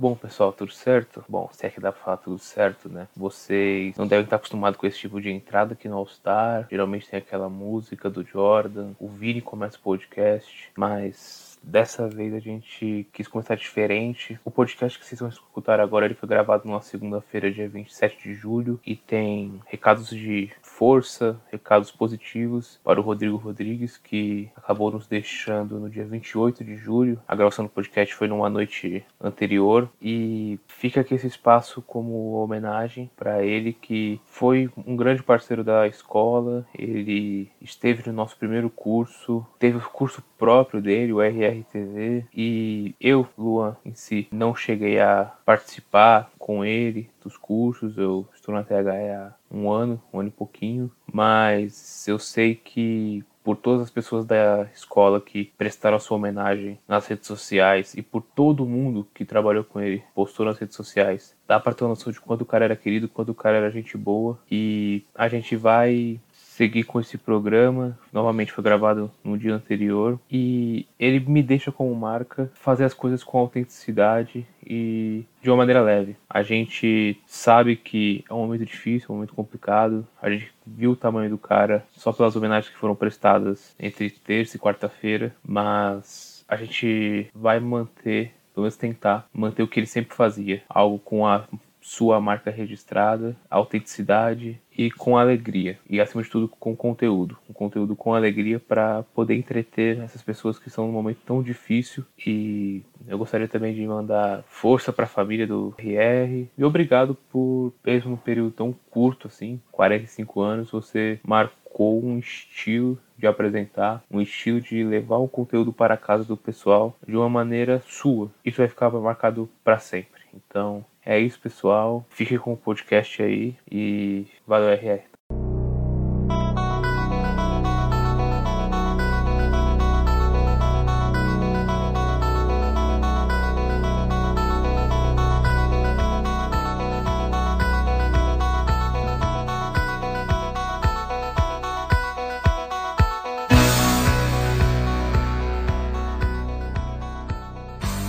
Bom, pessoal, tudo certo? Bom, se é que dá pra falar tudo certo, né? Vocês não devem estar acostumados com esse tipo de entrada aqui no All Star. Geralmente tem aquela música do Jordan. O Vini começa o podcast, mas Dessa vez a gente quis começar diferente. O podcast que vocês vão escutar agora ele foi gravado numa segunda-feira, dia 27 de julho, e tem recados de força, recados positivos para o Rodrigo Rodrigues, que acabou nos deixando no dia 28 de julho. A gravação do podcast foi numa noite anterior e fica aqui esse espaço como homenagem para ele que foi um grande parceiro da escola. Ele esteve no nosso primeiro curso, teve o curso próprio dele, o RR RTV e eu, Luan, em si, não cheguei a participar com ele dos cursos. Eu estou na THE há um ano, um ano e pouquinho, mas eu sei que por todas as pessoas da escola que prestaram a sua homenagem nas redes sociais e por todo mundo que trabalhou com ele, postou nas redes sociais. Dá para ter uma noção de quanto o cara era querido, quanto o cara era gente boa. E a gente vai seguir com esse programa. Novamente foi gravado no dia anterior e ele me deixa como marca fazer as coisas com autenticidade e de uma maneira leve. A gente sabe que é um momento difícil, um momento complicado. A gente viu o tamanho do cara só pelas homenagens que foram prestadas entre terça e quarta-feira, mas a gente vai manter pelo menos tentar manter o que ele sempre fazia, algo com a sua marca registrada, autenticidade e com alegria. E acima de tudo com conteúdo. Um conteúdo com alegria para poder entreter essas pessoas que estão num momento tão difícil. E eu gostaria também de mandar força para a família do RR. E obrigado por, mesmo num período tão curto assim, 45 anos, você marcou um estilo de apresentar, um estilo de levar o conteúdo para a casa do pessoal de uma maneira sua. Isso vai ficar marcado para sempre. Então, é isso, pessoal. Fique com o podcast aí e valeu, RR.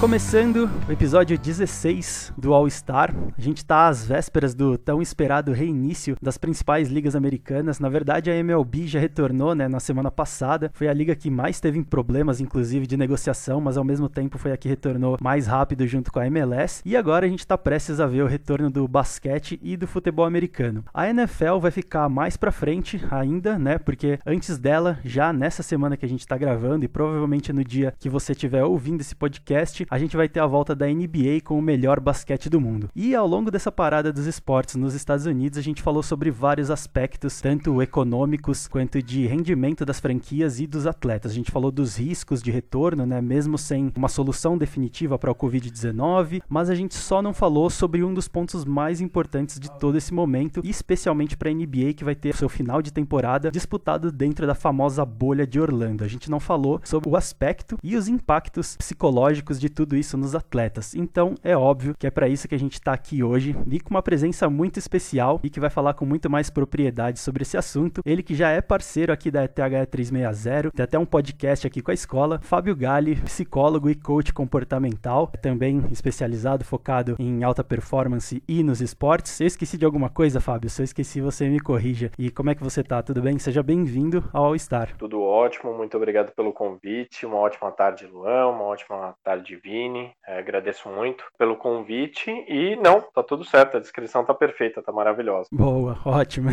Começando o episódio 16 do All Star, a gente está às vésperas do tão esperado reinício das principais ligas americanas. Na verdade, a MLB já retornou né, na semana passada. Foi a liga que mais teve problemas, inclusive, de negociação, mas ao mesmo tempo foi a que retornou mais rápido junto com a MLS. E agora a gente está prestes a ver o retorno do basquete e do futebol americano. A NFL vai ficar mais para frente ainda, né? Porque antes dela, já nessa semana que a gente está gravando e provavelmente no dia que você estiver ouvindo esse podcast, a gente vai ter a volta da NBA com o melhor basquete do mundo. E ao longo dessa parada dos esportes nos Estados Unidos, a gente falou sobre vários aspectos, tanto econômicos quanto de rendimento das franquias e dos atletas. A gente falou dos riscos de retorno, né, mesmo sem uma solução definitiva para o Covid-19, mas a gente só não falou sobre um dos pontos mais importantes de todo esse momento, especialmente para a NBA que vai ter seu final de temporada disputado dentro da famosa bolha de Orlando. A gente não falou sobre o aspecto e os impactos psicológicos de tudo isso nos atletas. Então é óbvio que é para isso que a gente está aqui hoje e com uma presença muito especial e que vai falar com muito mais propriedade sobre esse assunto. Ele que já é parceiro aqui da TH 360, tem até um podcast aqui com a escola. Fábio Gali, psicólogo e coach comportamental, também especializado, focado em alta performance e nos esportes. Eu esqueci de alguma coisa, Fábio? Se eu esqueci, você me corrija. E como é que você tá? Tudo bem? Seja bem-vindo ao All Star. Tudo ótimo, muito obrigado pelo convite. Uma ótima tarde, Luan. Uma ótima tarde, Vini. É, agradeço muito pelo convite e não, tá tudo certo, a descrição tá perfeita, tá maravilhosa. Boa, ótimo.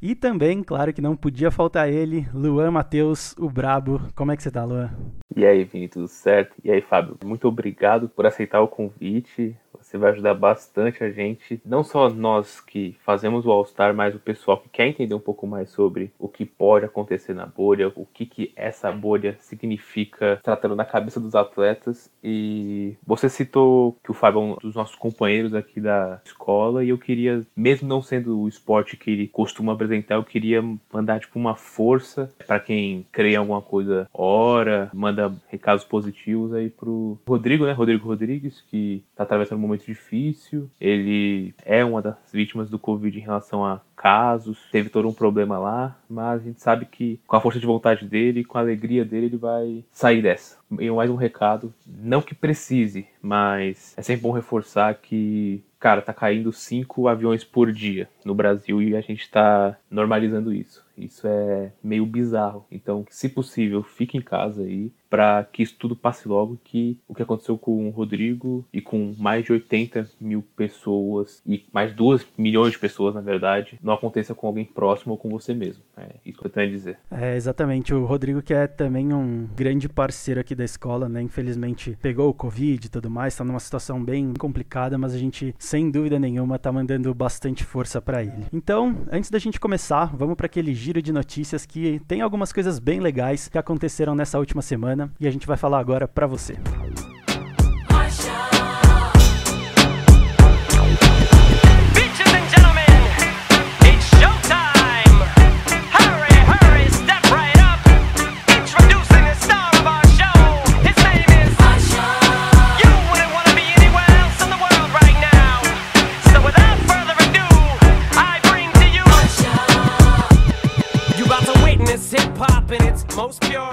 e também, claro que não podia faltar ele, Luan Matheus, o Brabo. Como é que você tá, Luan? E aí, Vini, tudo certo? E aí, Fábio, muito obrigado por aceitar o convite. Você vai ajudar bastante a gente, não só nós que fazemos o All Star, mas o pessoal que quer entender um pouco mais sobre o que pode acontecer na bolha, o que, que essa bolha significa tratando na cabeça dos atletas. E você citou que o Fábio é um dos nossos companheiros aqui da escola, e eu queria, mesmo não sendo o esporte que ele costuma apresentar, eu queria mandar tipo uma força para quem crê em alguma coisa, ora, manda recados positivos aí pro Rodrigo, né? Rodrigo Rodrigues, que tá atravessando um momento difícil. Ele é uma das vítimas do Covid em relação a casos, teve todo um problema lá, mas a gente sabe que com a força de vontade dele, com a alegria dele, ele vai sair dessa. E mais um recado, não que precise, mas é sempre bom reforçar que cara, tá caindo cinco aviões por dia no Brasil e a gente tá normalizando isso. Isso é meio bizarro. Então, se possível, fique em casa aí para que isso tudo passe logo, que o que aconteceu com o Rodrigo e com mais de 80 mil pessoas e mais de 2 milhões de pessoas, na verdade, não aconteça com alguém próximo ou com você mesmo. É isso que eu tenho a dizer. É, exatamente. O Rodrigo, que é também um grande parceiro aqui da escola, né? Infelizmente pegou o Covid e tudo mais, tá numa situação bem complicada, mas a gente, sem dúvida nenhuma, tá mandando bastante força para ele. Então, antes da gente começar, vamos para aquele giro de notícias que tem algumas coisas bem legais que aconteceram nessa última semana e a gente vai falar agora para você. most pure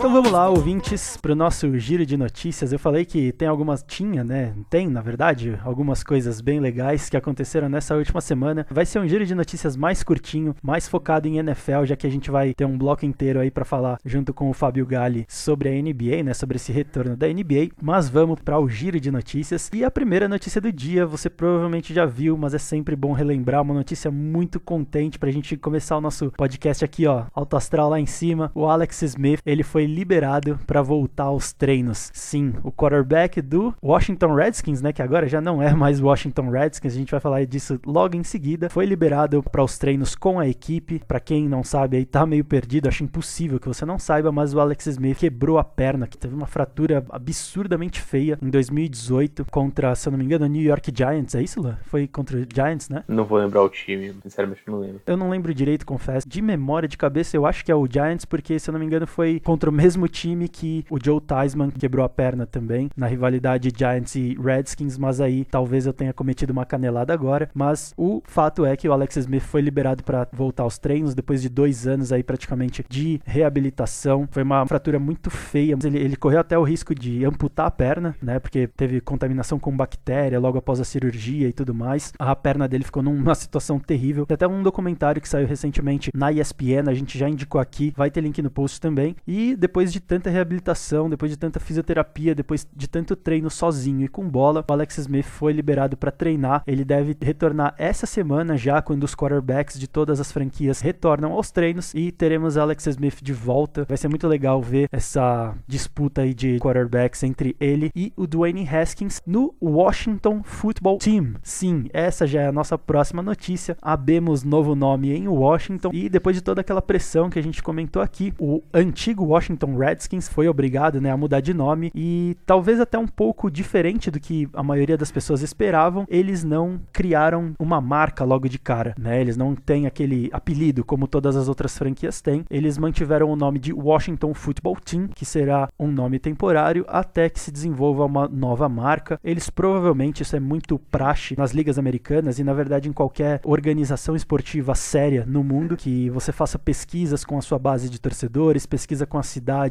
Então vamos lá, ouvintes, para o nosso giro de notícias. Eu falei que tem algumas, tinha, né? Tem, na verdade, algumas coisas bem legais que aconteceram nessa última semana. Vai ser um giro de notícias mais curtinho, mais focado em NFL, já que a gente vai ter um bloco inteiro aí para falar junto com o Fábio Galli sobre a NBA, né? Sobre esse retorno da NBA. Mas vamos para o giro de notícias. E a primeira notícia do dia, você provavelmente já viu, mas é sempre bom relembrar. Uma notícia muito contente para a gente começar o nosso podcast aqui, ó. Alto Astral lá em cima. O Alex Smith, ele foi liberado para voltar aos treinos. Sim, o quarterback do Washington Redskins, né, que agora já não é mais Washington Redskins, a gente vai falar disso logo em seguida, foi liberado para os treinos com a equipe. Para quem não sabe, aí tá meio perdido, acho impossível que você não saiba, mas o Alex Smith quebrou a perna, que teve uma fratura absurdamente feia em 2018 contra, se eu não me engano, o New York Giants, é isso, Lã? Foi contra o Giants, né? Não vou lembrar o time, sinceramente não lembro. Eu não lembro direito, confesso. De memória, de cabeça, eu acho que é o Giants, porque se eu não me engano foi contra o mesmo time que o Joe Theismann quebrou a perna também, na rivalidade Giants e Redskins, mas aí talvez eu tenha cometido uma canelada agora. Mas o fato é que o Alex Smith foi liberado para voltar aos treinos depois de dois anos aí praticamente de reabilitação. Foi uma fratura muito feia, ele, ele correu até o risco de amputar a perna, né? Porque teve contaminação com bactéria logo após a cirurgia e tudo mais. A perna dele ficou numa situação terrível. Tem até um documentário que saiu recentemente na ESPN, a gente já indicou aqui, vai ter link no post também. E depois de tanta reabilitação, depois de tanta fisioterapia, depois de tanto treino sozinho e com bola, o Alex Smith foi liberado para treinar. Ele deve retornar essa semana já quando os quarterbacks de todas as franquias retornam aos treinos e teremos Alex Smith de volta. Vai ser muito legal ver essa disputa aí de quarterbacks entre ele e o Dwayne Haskins no Washington Football Team. Sim, essa já é a nossa próxima notícia. Abemos novo nome em Washington e depois de toda aquela pressão que a gente comentou aqui, o antigo Washington Redskins foi obrigado né, a mudar de nome e talvez até um pouco diferente do que a maioria das pessoas esperavam, eles não criaram uma marca logo de cara, né? Eles não têm aquele apelido como todas as outras franquias têm. Eles mantiveram o nome de Washington Football Team, que será um nome temporário até que se desenvolva uma nova marca. Eles provavelmente isso é muito praxe nas ligas americanas e na verdade em qualquer organização esportiva séria no mundo que você faça pesquisas com a sua base de torcedores, pesquisa com a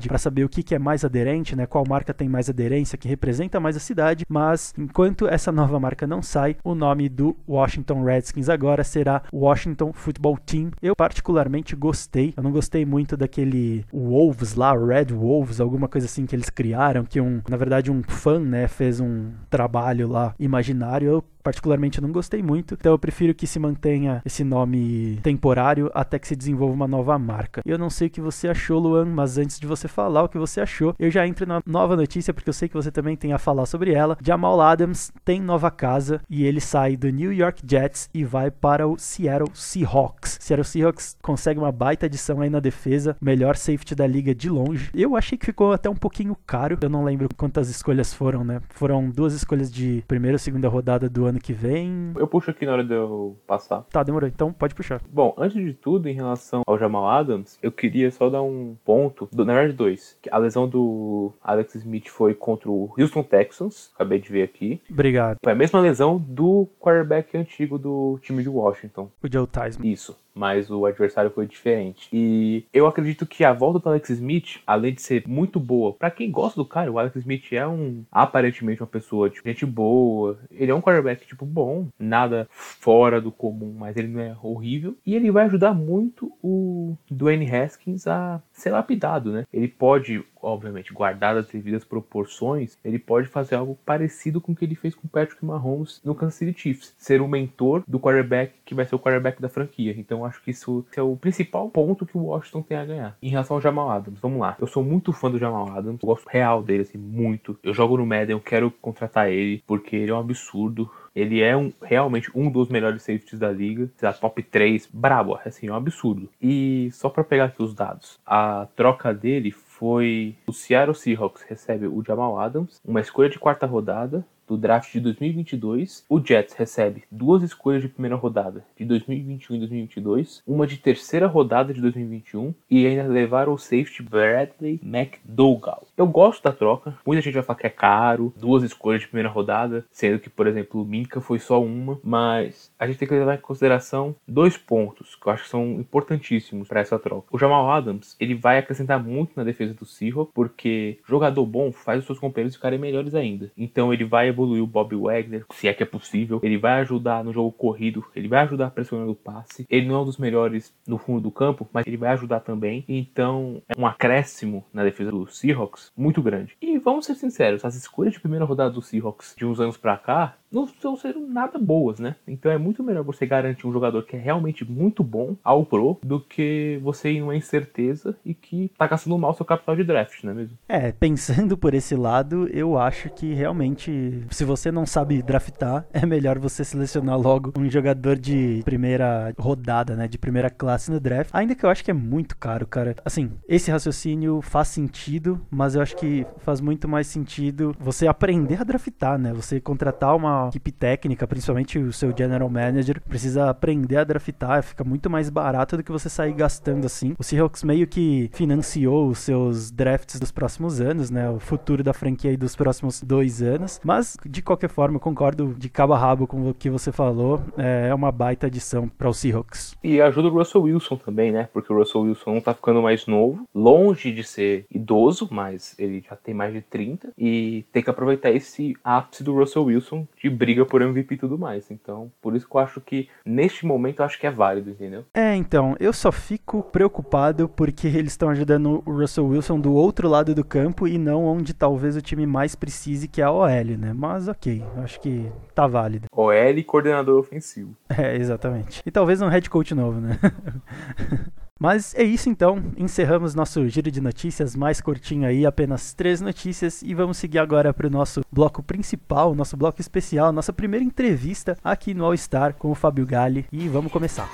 para saber o que, que é mais aderente, né? Qual marca tem mais aderência, que representa mais a cidade. Mas enquanto essa nova marca não sai, o nome do Washington Redskins agora será Washington Football Team. Eu particularmente gostei. Eu não gostei muito daquele Wolves lá, Red Wolves, alguma coisa assim que eles criaram, que um, na verdade um fã, né, fez um trabalho lá imaginário. Eu particularmente não gostei muito, então eu prefiro que se mantenha esse nome temporário até que se desenvolva uma nova marca. Eu não sei o que você achou, Luan, mas antes de você falar o que você achou, eu já entro na nova notícia porque eu sei que você também tem a falar sobre ela. Jamal Adams tem nova casa e ele sai do New York Jets e vai para o Seattle Seahawks. Seattle Seahawks consegue uma baita adição aí na defesa, melhor safety da liga de longe. Eu achei que ficou até um pouquinho caro. Eu não lembro quantas escolhas foram, né? Foram duas escolhas de primeira e segunda rodada do ano ano que vem? Eu puxo aqui na hora de eu passar. Tá, demorou. Então pode puxar. Bom, antes de tudo, em relação ao Jamal Adams, eu queria só dar um ponto, do, na verdade dois. Que a lesão do Alex Smith foi contra o Houston Texans, acabei de ver aqui. Obrigado. Foi a mesma lesão do quarterback antigo do time de Washington. O Joe Theismann. Isso mas o adversário foi diferente. E eu acredito que a volta do Alex Smith, além de ser muito boa, para quem gosta do cara, o Alex Smith é um aparentemente uma pessoa tipo, gente boa. Ele é um quarterback tipo bom, nada fora do comum, mas ele não é horrível e ele vai ajudar muito o Dwayne Haskins a ser lapidado, né? Ele pode obviamente, guardadas as devidas proporções, ele pode fazer algo parecido com o que ele fez com Patrick Mahomes no Kansas City Chiefs, ser o mentor do quarterback que vai ser o quarterback da franquia. Então acho que isso é o principal ponto que o Washington tem a ganhar. Em relação ao Jamal Adams, vamos lá. Eu sou muito fã do Jamal Adams, gosto real dele assim muito. Eu jogo no Madden, eu quero contratar ele porque ele é um absurdo. Ele é um, realmente um dos melhores safeties da liga. Da top 3, brabo, assim, é um absurdo. E só para pegar aqui os dados, a troca dele foi o Seattle Seahawks recebe o Jamal Adams, uma escolha de quarta rodada, do draft de 2022. O Jets recebe duas escolhas de primeira rodada de 2021 e 2022, uma de terceira rodada de 2021 e ainda levaram o safety Bradley McDougall. Eu gosto da troca, muita gente vai falar que é caro, duas escolhas de primeira rodada, sendo que, por exemplo, o Minka foi só uma, mas a gente tem que levar em consideração dois pontos que eu acho que são importantíssimos para essa troca. O Jamal Adams, ele vai acrescentar muito na defesa do Seahawks, porque jogador bom faz os seus companheiros ficarem melhores ainda. Então ele vai evoluir o Bob Wagner, se é que é possível. Ele vai ajudar no jogo corrido, ele vai ajudar pressionando o passe. Ele não é um dos melhores no fundo do campo, mas ele vai ajudar também. Então, é um acréscimo na defesa do Seahawks muito grande. E vamos ser sinceros, as escolhas de primeira rodada do Seahawks de uns anos para cá não estão sendo nada boas, né? Então é muito melhor você garantir um jogador que é realmente muito bom ao pro do que você ir numa incerteza e que tá gastando mal seu capital de draft, não é mesmo? É, pensando por esse lado, eu acho que realmente se você não sabe draftar, é melhor você selecionar logo um jogador de primeira rodada, né? De primeira classe no draft. Ainda que eu acho que é muito caro, cara. Assim, esse raciocínio faz sentido, mas eu acho que faz muito mais sentido você aprender a draftar, né? Você contratar uma equipe técnica, principalmente o seu general manager, precisa aprender a draftar, fica muito mais barato do que você sair gastando assim. O Seahawks meio que financiou os seus drafts dos próximos anos, né? O futuro da franquia aí dos próximos dois anos. Mas de qualquer forma, eu concordo de cabo a rabo com o que você falou. É uma baita adição para o Seahawks. E ajuda o Russell Wilson também, né? Porque o Russell Wilson não tá ficando mais novo, longe de ser idoso, mas ele já tem mais de 30 e tem que aproveitar esse ápice do Russell Wilson de briga por MVP e tudo mais. Então, por isso que eu acho que neste momento eu acho que é válido, entendeu? É, então, eu só fico preocupado porque eles estão ajudando o Russell Wilson do outro lado do campo e não onde talvez o time mais precise, que é a OL, né? Mas ok, acho que tá válido. OL e coordenador ofensivo. É, exatamente. E talvez um head coach novo, né? Mas é isso então, encerramos nosso giro de notícias mais curtinho aí, apenas três notícias e vamos seguir agora para o nosso bloco principal, nosso bloco especial, nossa primeira entrevista aqui no All Star com o Fábio Galli e vamos começar.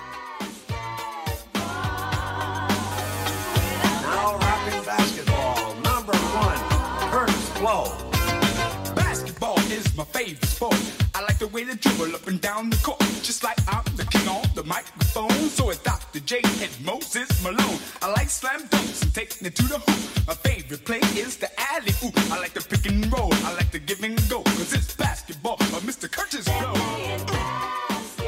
Favorite sport. I like the way they dribble up and down the court, just like I'm the king on the microphone. So it's Dr. J and Moses Malone. I like slam dunks and taking it to the hoop. My favorite play is the alley oop. I like the pick and roll. I like the give and go, cause it's basketball. But Mr. Curtis Blow.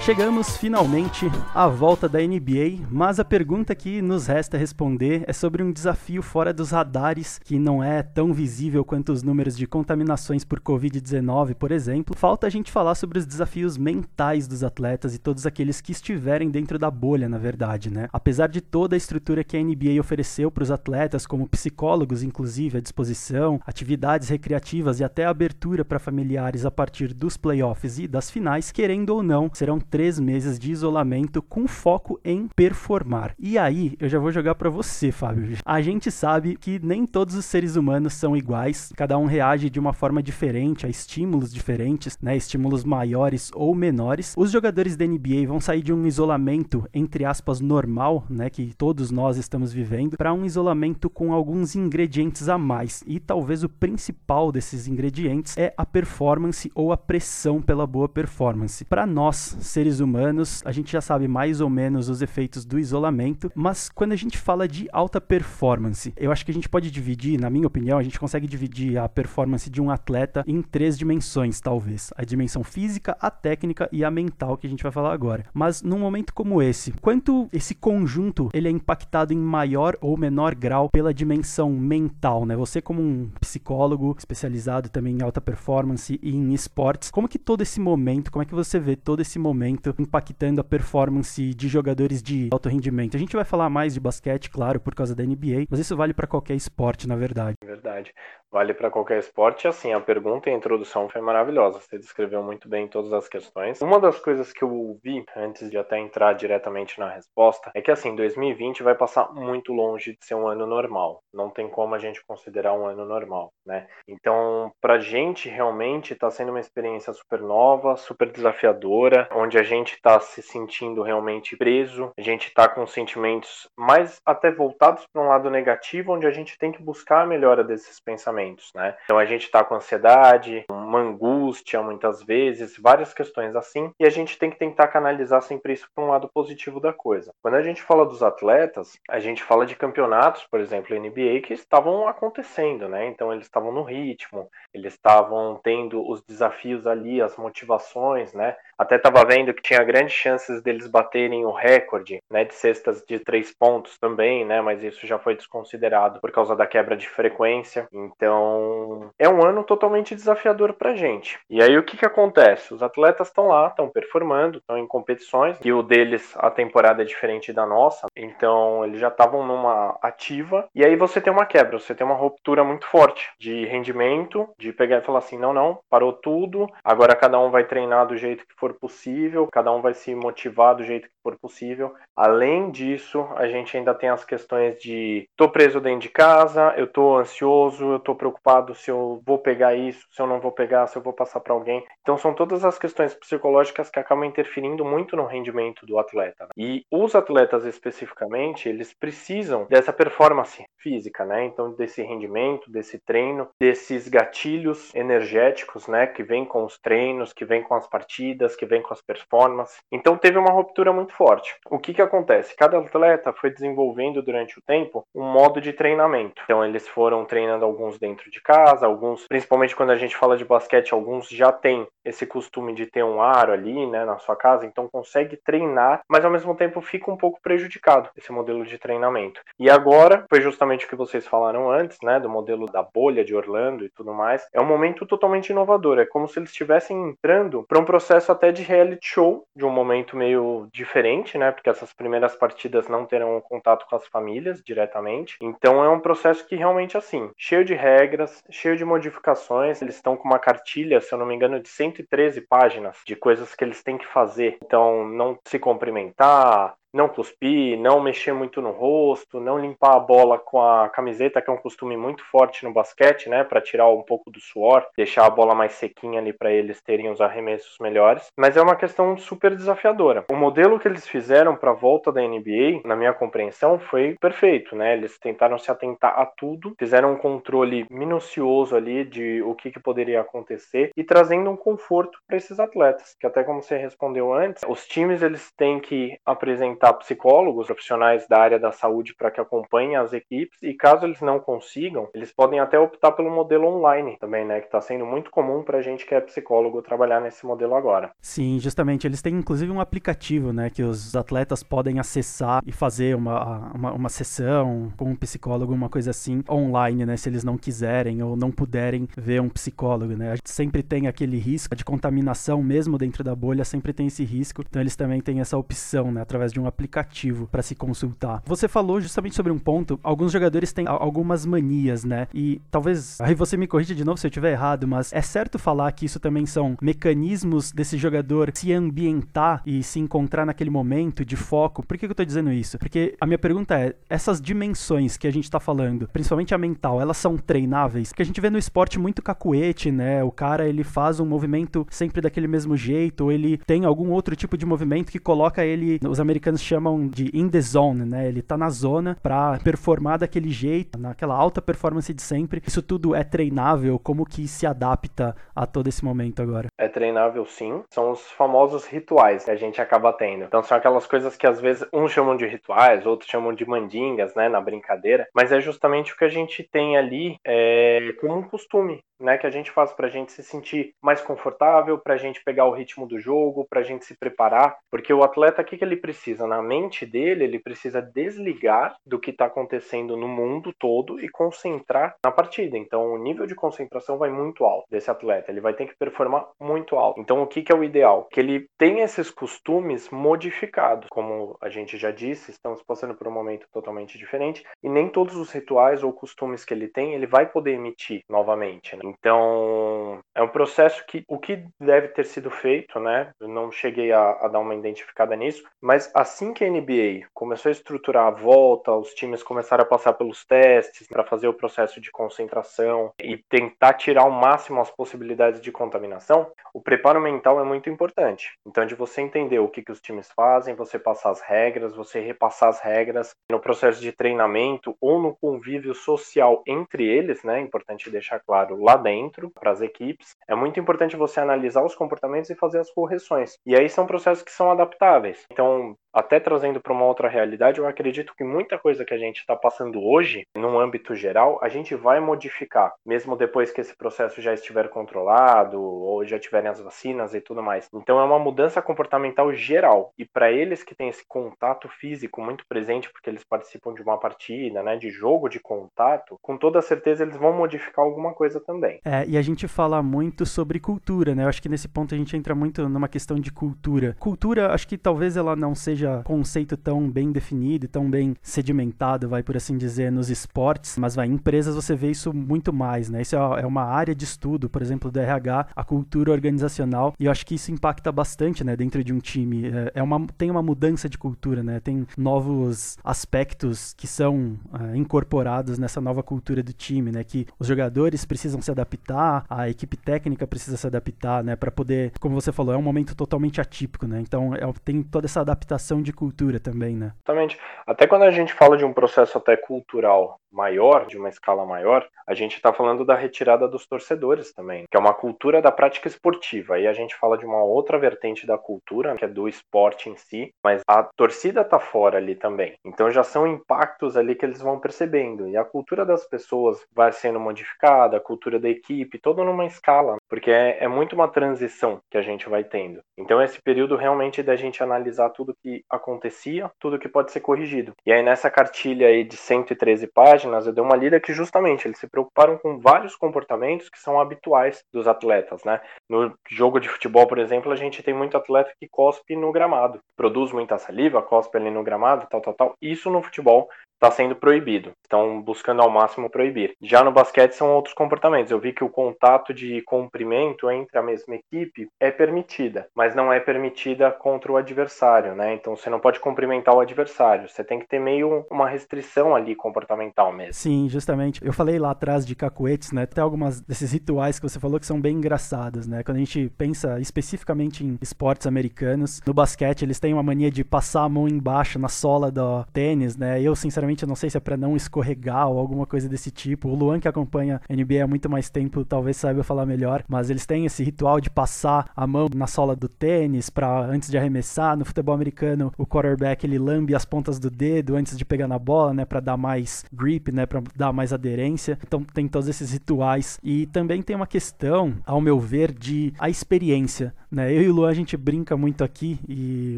Chegamos finalmente à volta da NBA, mas a pergunta que nos resta responder é sobre um desafio fora dos radares que não é tão visível quanto os números de contaminações por Covid-19, por exemplo. Falta a gente falar sobre os desafios mentais dos atletas e todos aqueles que estiverem dentro da bolha, na verdade, né? Apesar de toda a estrutura que a NBA ofereceu para os atletas, como psicólogos, inclusive, à disposição, atividades recreativas e até abertura para familiares a partir dos playoffs e das finais, querendo ou não, serão três meses de isolamento com foco em performar. E aí, eu já vou jogar para você, Fábio. A gente sabe que nem todos os seres humanos são iguais, cada um reage de uma forma diferente a estímulos diferentes, né? Estímulos maiores ou menores. Os jogadores da NBA vão sair de um isolamento entre aspas normal, né, que todos nós estamos vivendo, para um isolamento com alguns ingredientes a mais. E talvez o principal desses ingredientes é a performance ou a pressão pela boa performance. Para nós, seres humanos, a gente já sabe mais ou menos os efeitos do isolamento, mas quando a gente fala de alta performance, eu acho que a gente pode dividir, na minha opinião, a gente consegue dividir a performance de um atleta em três dimensões, talvez. A dimensão física, a técnica e a mental que a gente vai falar agora. Mas num momento como esse, quanto esse conjunto ele é impactado em maior ou menor grau pela dimensão mental, né? Você como um psicólogo especializado também em alta performance e em esportes, como que todo esse momento, como é que você vê todo esse momento impactando a performance de jogadores de alto rendimento? A gente vai falar mais de basquete, claro, por causa da NBA, mas isso vale para qualquer esporte, na verdade. Verdade. Vale para qualquer esporte. Assim, a pergunta e a introdução foi maravilhosa. Você descreveu muito bem todas as questões. Uma das coisas que eu ouvi antes de até entrar diretamente na resposta é que assim, 2020 vai passar muito longe de ser um ano normal. Não tem como a gente considerar um ano normal, né? Então, pra gente realmente está sendo uma experiência super nova, super desafiadora, onde a gente está se sentindo realmente preso. A gente está com sentimentos mais até voltados para um lado negativo, onde a gente tem que buscar a melhora desses pensamentos pensamentos, né? Então a gente está com ansiedade, uma angústia muitas vezes, várias questões assim, e a gente tem que tentar canalizar sempre isso para um lado positivo da coisa. Quando a gente fala dos atletas, a gente fala de campeonatos, por exemplo, NBA, que estavam acontecendo, né? Então eles estavam no ritmo, eles estavam tendo os desafios ali, as motivações, né? Até estava vendo que tinha grandes chances deles baterem o recorde, né, de cestas de três pontos também, né? Mas isso já foi desconsiderado por causa da quebra de frequência. Então então, é um ano totalmente desafiador pra gente. E aí o que que acontece? Os atletas estão lá, estão performando, estão em competições, e o deles a temporada é diferente da nossa, então eles já estavam numa ativa, e aí você tem uma quebra, você tem uma ruptura muito forte de rendimento, de pegar e falar assim, não, não, parou tudo, agora cada um vai treinar do jeito que for possível, cada um vai se motivar do jeito que for possível. Além disso, a gente ainda tem as questões de tô preso dentro de casa, eu tô ansioso, eu tô preocupado se eu vou pegar isso, se eu não vou pegar, se eu vou passar para alguém. Então são todas as questões psicológicas que acabam interferindo muito no rendimento do atleta. Né? E os atletas especificamente, eles precisam dessa performance física, né? Então desse rendimento, desse treino, desses gatilhos energéticos, né, que vem com os treinos, que vem com as partidas, que vem com as performances. Então teve uma ruptura muito forte. O que que acontece? Cada atleta foi desenvolvendo durante o tempo um modo de treinamento. Então eles foram treinando alguns dentro de casa, alguns, principalmente quando a gente fala de basquete, alguns já têm esse costume de ter um aro ali, né, na sua casa, então consegue treinar, mas ao mesmo tempo fica um pouco prejudicado esse modelo de treinamento. E agora, foi justamente o que vocês falaram antes, né, do modelo da bolha de Orlando e tudo mais, é um momento totalmente inovador, é como se eles estivessem entrando para um processo até de reality show, de um momento meio diferente, né, porque essas primeiras partidas não terão contato com as famílias diretamente. Então é um processo que realmente assim, cheio de regras, cheio de modificações. Eles estão com uma cartilha, se eu não me engano, de 113 páginas de coisas que eles têm que fazer. Então, não se cumprimentar, não cuspir, não mexer muito no rosto, não limpar a bola com a camiseta, que é um costume muito forte no basquete, né, para tirar um pouco do suor, deixar a bola mais sequinha ali para eles terem os arremessos melhores. Mas é uma questão super desafiadora. O modelo que eles fizeram para a volta da NBA, na minha compreensão, foi perfeito, né? Eles tentaram se atentar a tudo, fizeram um controle minucioso ali de o que, que poderia acontecer e trazendo um conforto para esses atletas, que até como você respondeu antes, os times eles têm que apresentar contratar psicólogos, profissionais da área da saúde para que acompanhem as equipes e caso eles não consigam, eles podem até optar pelo modelo online também, né, que está sendo muito comum para a gente que é psicólogo trabalhar nesse modelo agora. Sim, justamente, eles têm inclusive um aplicativo, né, que os atletas podem acessar e fazer uma, uma, uma sessão com um psicólogo, uma coisa assim, online, né, se eles não quiserem ou não puderem ver um psicólogo, né. A gente sempre tem aquele risco de contaminação mesmo dentro da bolha, sempre tem esse risco, então eles também têm essa opção, né, através de um aplicativo para se consultar. Você falou justamente sobre um ponto, alguns jogadores têm algumas manias, né? E talvez aí você me corrija de novo se eu estiver errado, mas é certo falar que isso também são mecanismos desse jogador se ambientar e se encontrar naquele momento de foco. Por que, que eu tô dizendo isso? Porque a minha pergunta é, essas dimensões que a gente tá falando, principalmente a mental, elas são treináveis? Porque a gente vê no esporte muito cacuete, né? O cara, ele faz um movimento sempre daquele mesmo jeito, ou ele tem algum outro tipo de movimento que coloca ele, os americanos chamam de in the zone, né? Ele tá na zona para performar daquele jeito, naquela alta performance de sempre. Isso tudo é treinável? Como que se adapta a todo esse momento agora? É treinável sim. São os famosos rituais que a gente acaba tendo. Então são aquelas coisas que às vezes uns chamam de rituais, outros chamam de mandingas, né, na brincadeira. Mas é justamente o que a gente tem ali é, como um costume né, que a gente faz para a gente se sentir mais confortável, para a gente pegar o ritmo do jogo, para a gente se preparar, porque o atleta, o que, que ele precisa? Na mente dele, ele precisa desligar do que está acontecendo no mundo todo e concentrar na partida. Então, o nível de concentração vai muito alto desse atleta, ele vai ter que performar muito alto. Então, o que, que é o ideal? Que ele tenha esses costumes modificados. Como a gente já disse, estamos passando por um momento totalmente diferente e nem todos os rituais ou costumes que ele tem, ele vai poder emitir novamente. Né? Então, é um processo que o que deve ter sido feito, né? Eu não cheguei a, a, dar uma identificada nisso, mas assim que a NBA começou a estruturar a volta, os times começaram a passar pelos testes para fazer o processo de concentração e tentar tirar ao máximo as possibilidades de contaminação, o preparo mental é muito importante. Então, de você entender o que, que os times fazem, você passar as regras, você repassar as regras no processo de treinamento ou no convívio social entre eles, né? É importante deixar claro lá dentro para as equipes, é muito importante você analisar os comportamentos e fazer as correções. E aí são processos que são adaptáveis. Então, até trazendo para uma outra realidade, eu acredito que muita coisa que a gente está passando hoje, num âmbito geral, a gente vai modificar, mesmo depois que esse processo já estiver controlado ou já tiverem as vacinas e tudo mais. Então, é uma mudança comportamental geral. E para eles que têm esse contato físico muito presente, porque eles participam de uma partida, né, de jogo de contato, com toda certeza eles vão modificar alguma coisa também. É, e a gente fala muito sobre cultura, né? Eu acho que nesse ponto a gente entra muito numa questão de cultura. Cultura, acho que talvez ela não seja conceito tão bem definido e tão bem sedimentado, vai por assim dizer, nos esportes, mas vai em empresas você vê isso muito mais, né? Isso é, é uma área de estudo, por exemplo, do RH, a cultura organizacional, e eu acho que isso impacta bastante, né, dentro de um time. É, é uma, tem uma mudança de cultura, né? Tem novos aspectos que são uh, incorporados nessa nova cultura do time, né? Que os jogadores precisam se adaptar adaptar, a equipe técnica precisa se adaptar, né, para poder, como você falou, é um momento totalmente atípico, né? Então é, tem toda essa adaptação de cultura também, né? Exatamente. Até quando a gente fala de um processo até cultural maior, de uma escala maior, a gente está falando da retirada dos torcedores também, que é uma cultura da prática esportiva. Aí a gente fala de uma outra vertente da cultura, que é do esporte em si, mas a torcida tá fora ali também. Então já são impactos ali que eles vão percebendo. E a cultura das pessoas vai sendo modificada, a cultura da equipe, toda numa escala, porque é, é muito uma transição que a gente vai tendo. Então esse período realmente da gente analisar tudo que acontecia, tudo que pode ser corrigido. E aí nessa cartilha aí de 113 páginas, eu dei uma lida que justamente eles se preocuparam com vários comportamentos que são habituais dos atletas, né? No jogo de futebol, por exemplo, a gente tem muito atleta que cospe no gramado, produz muita saliva, cospe ali no gramado, tal, tal, tal. Isso no futebol está sendo proibido. Estão buscando ao máximo proibir. Já no basquete são outros comportamentos. Eu vi que o contato de cumprimento entre a mesma equipe é permitida, mas não é permitida contra o adversário, né? Então você não pode cumprimentar o adversário. Você tem que ter meio uma restrição ali comportamental mesmo. Sim, justamente. Eu falei lá atrás de cacuetes, né? Tem algumas desses rituais que você falou que são bem engraçados, né? Quando a gente pensa especificamente em esportes americanos, no basquete eles têm uma mania de passar a mão embaixo na sola do tênis, né? Eu sinceramente sinceramente, eu não sei se é para não escorregar ou alguma coisa desse tipo. O Luan, que acompanha NBA há muito mais tempo, talvez saiba falar melhor, mas eles têm esse ritual de passar a mão na sola do tênis para antes de arremessar. No futebol americano, o quarterback ele lambe as pontas do dedo antes de pegar na bola, né, para dar mais grip, né, para dar mais aderência. Então tem todos esses rituais e também tem uma questão, ao meu ver, de a experiência né? Eu e o Luan a gente brinca muito aqui e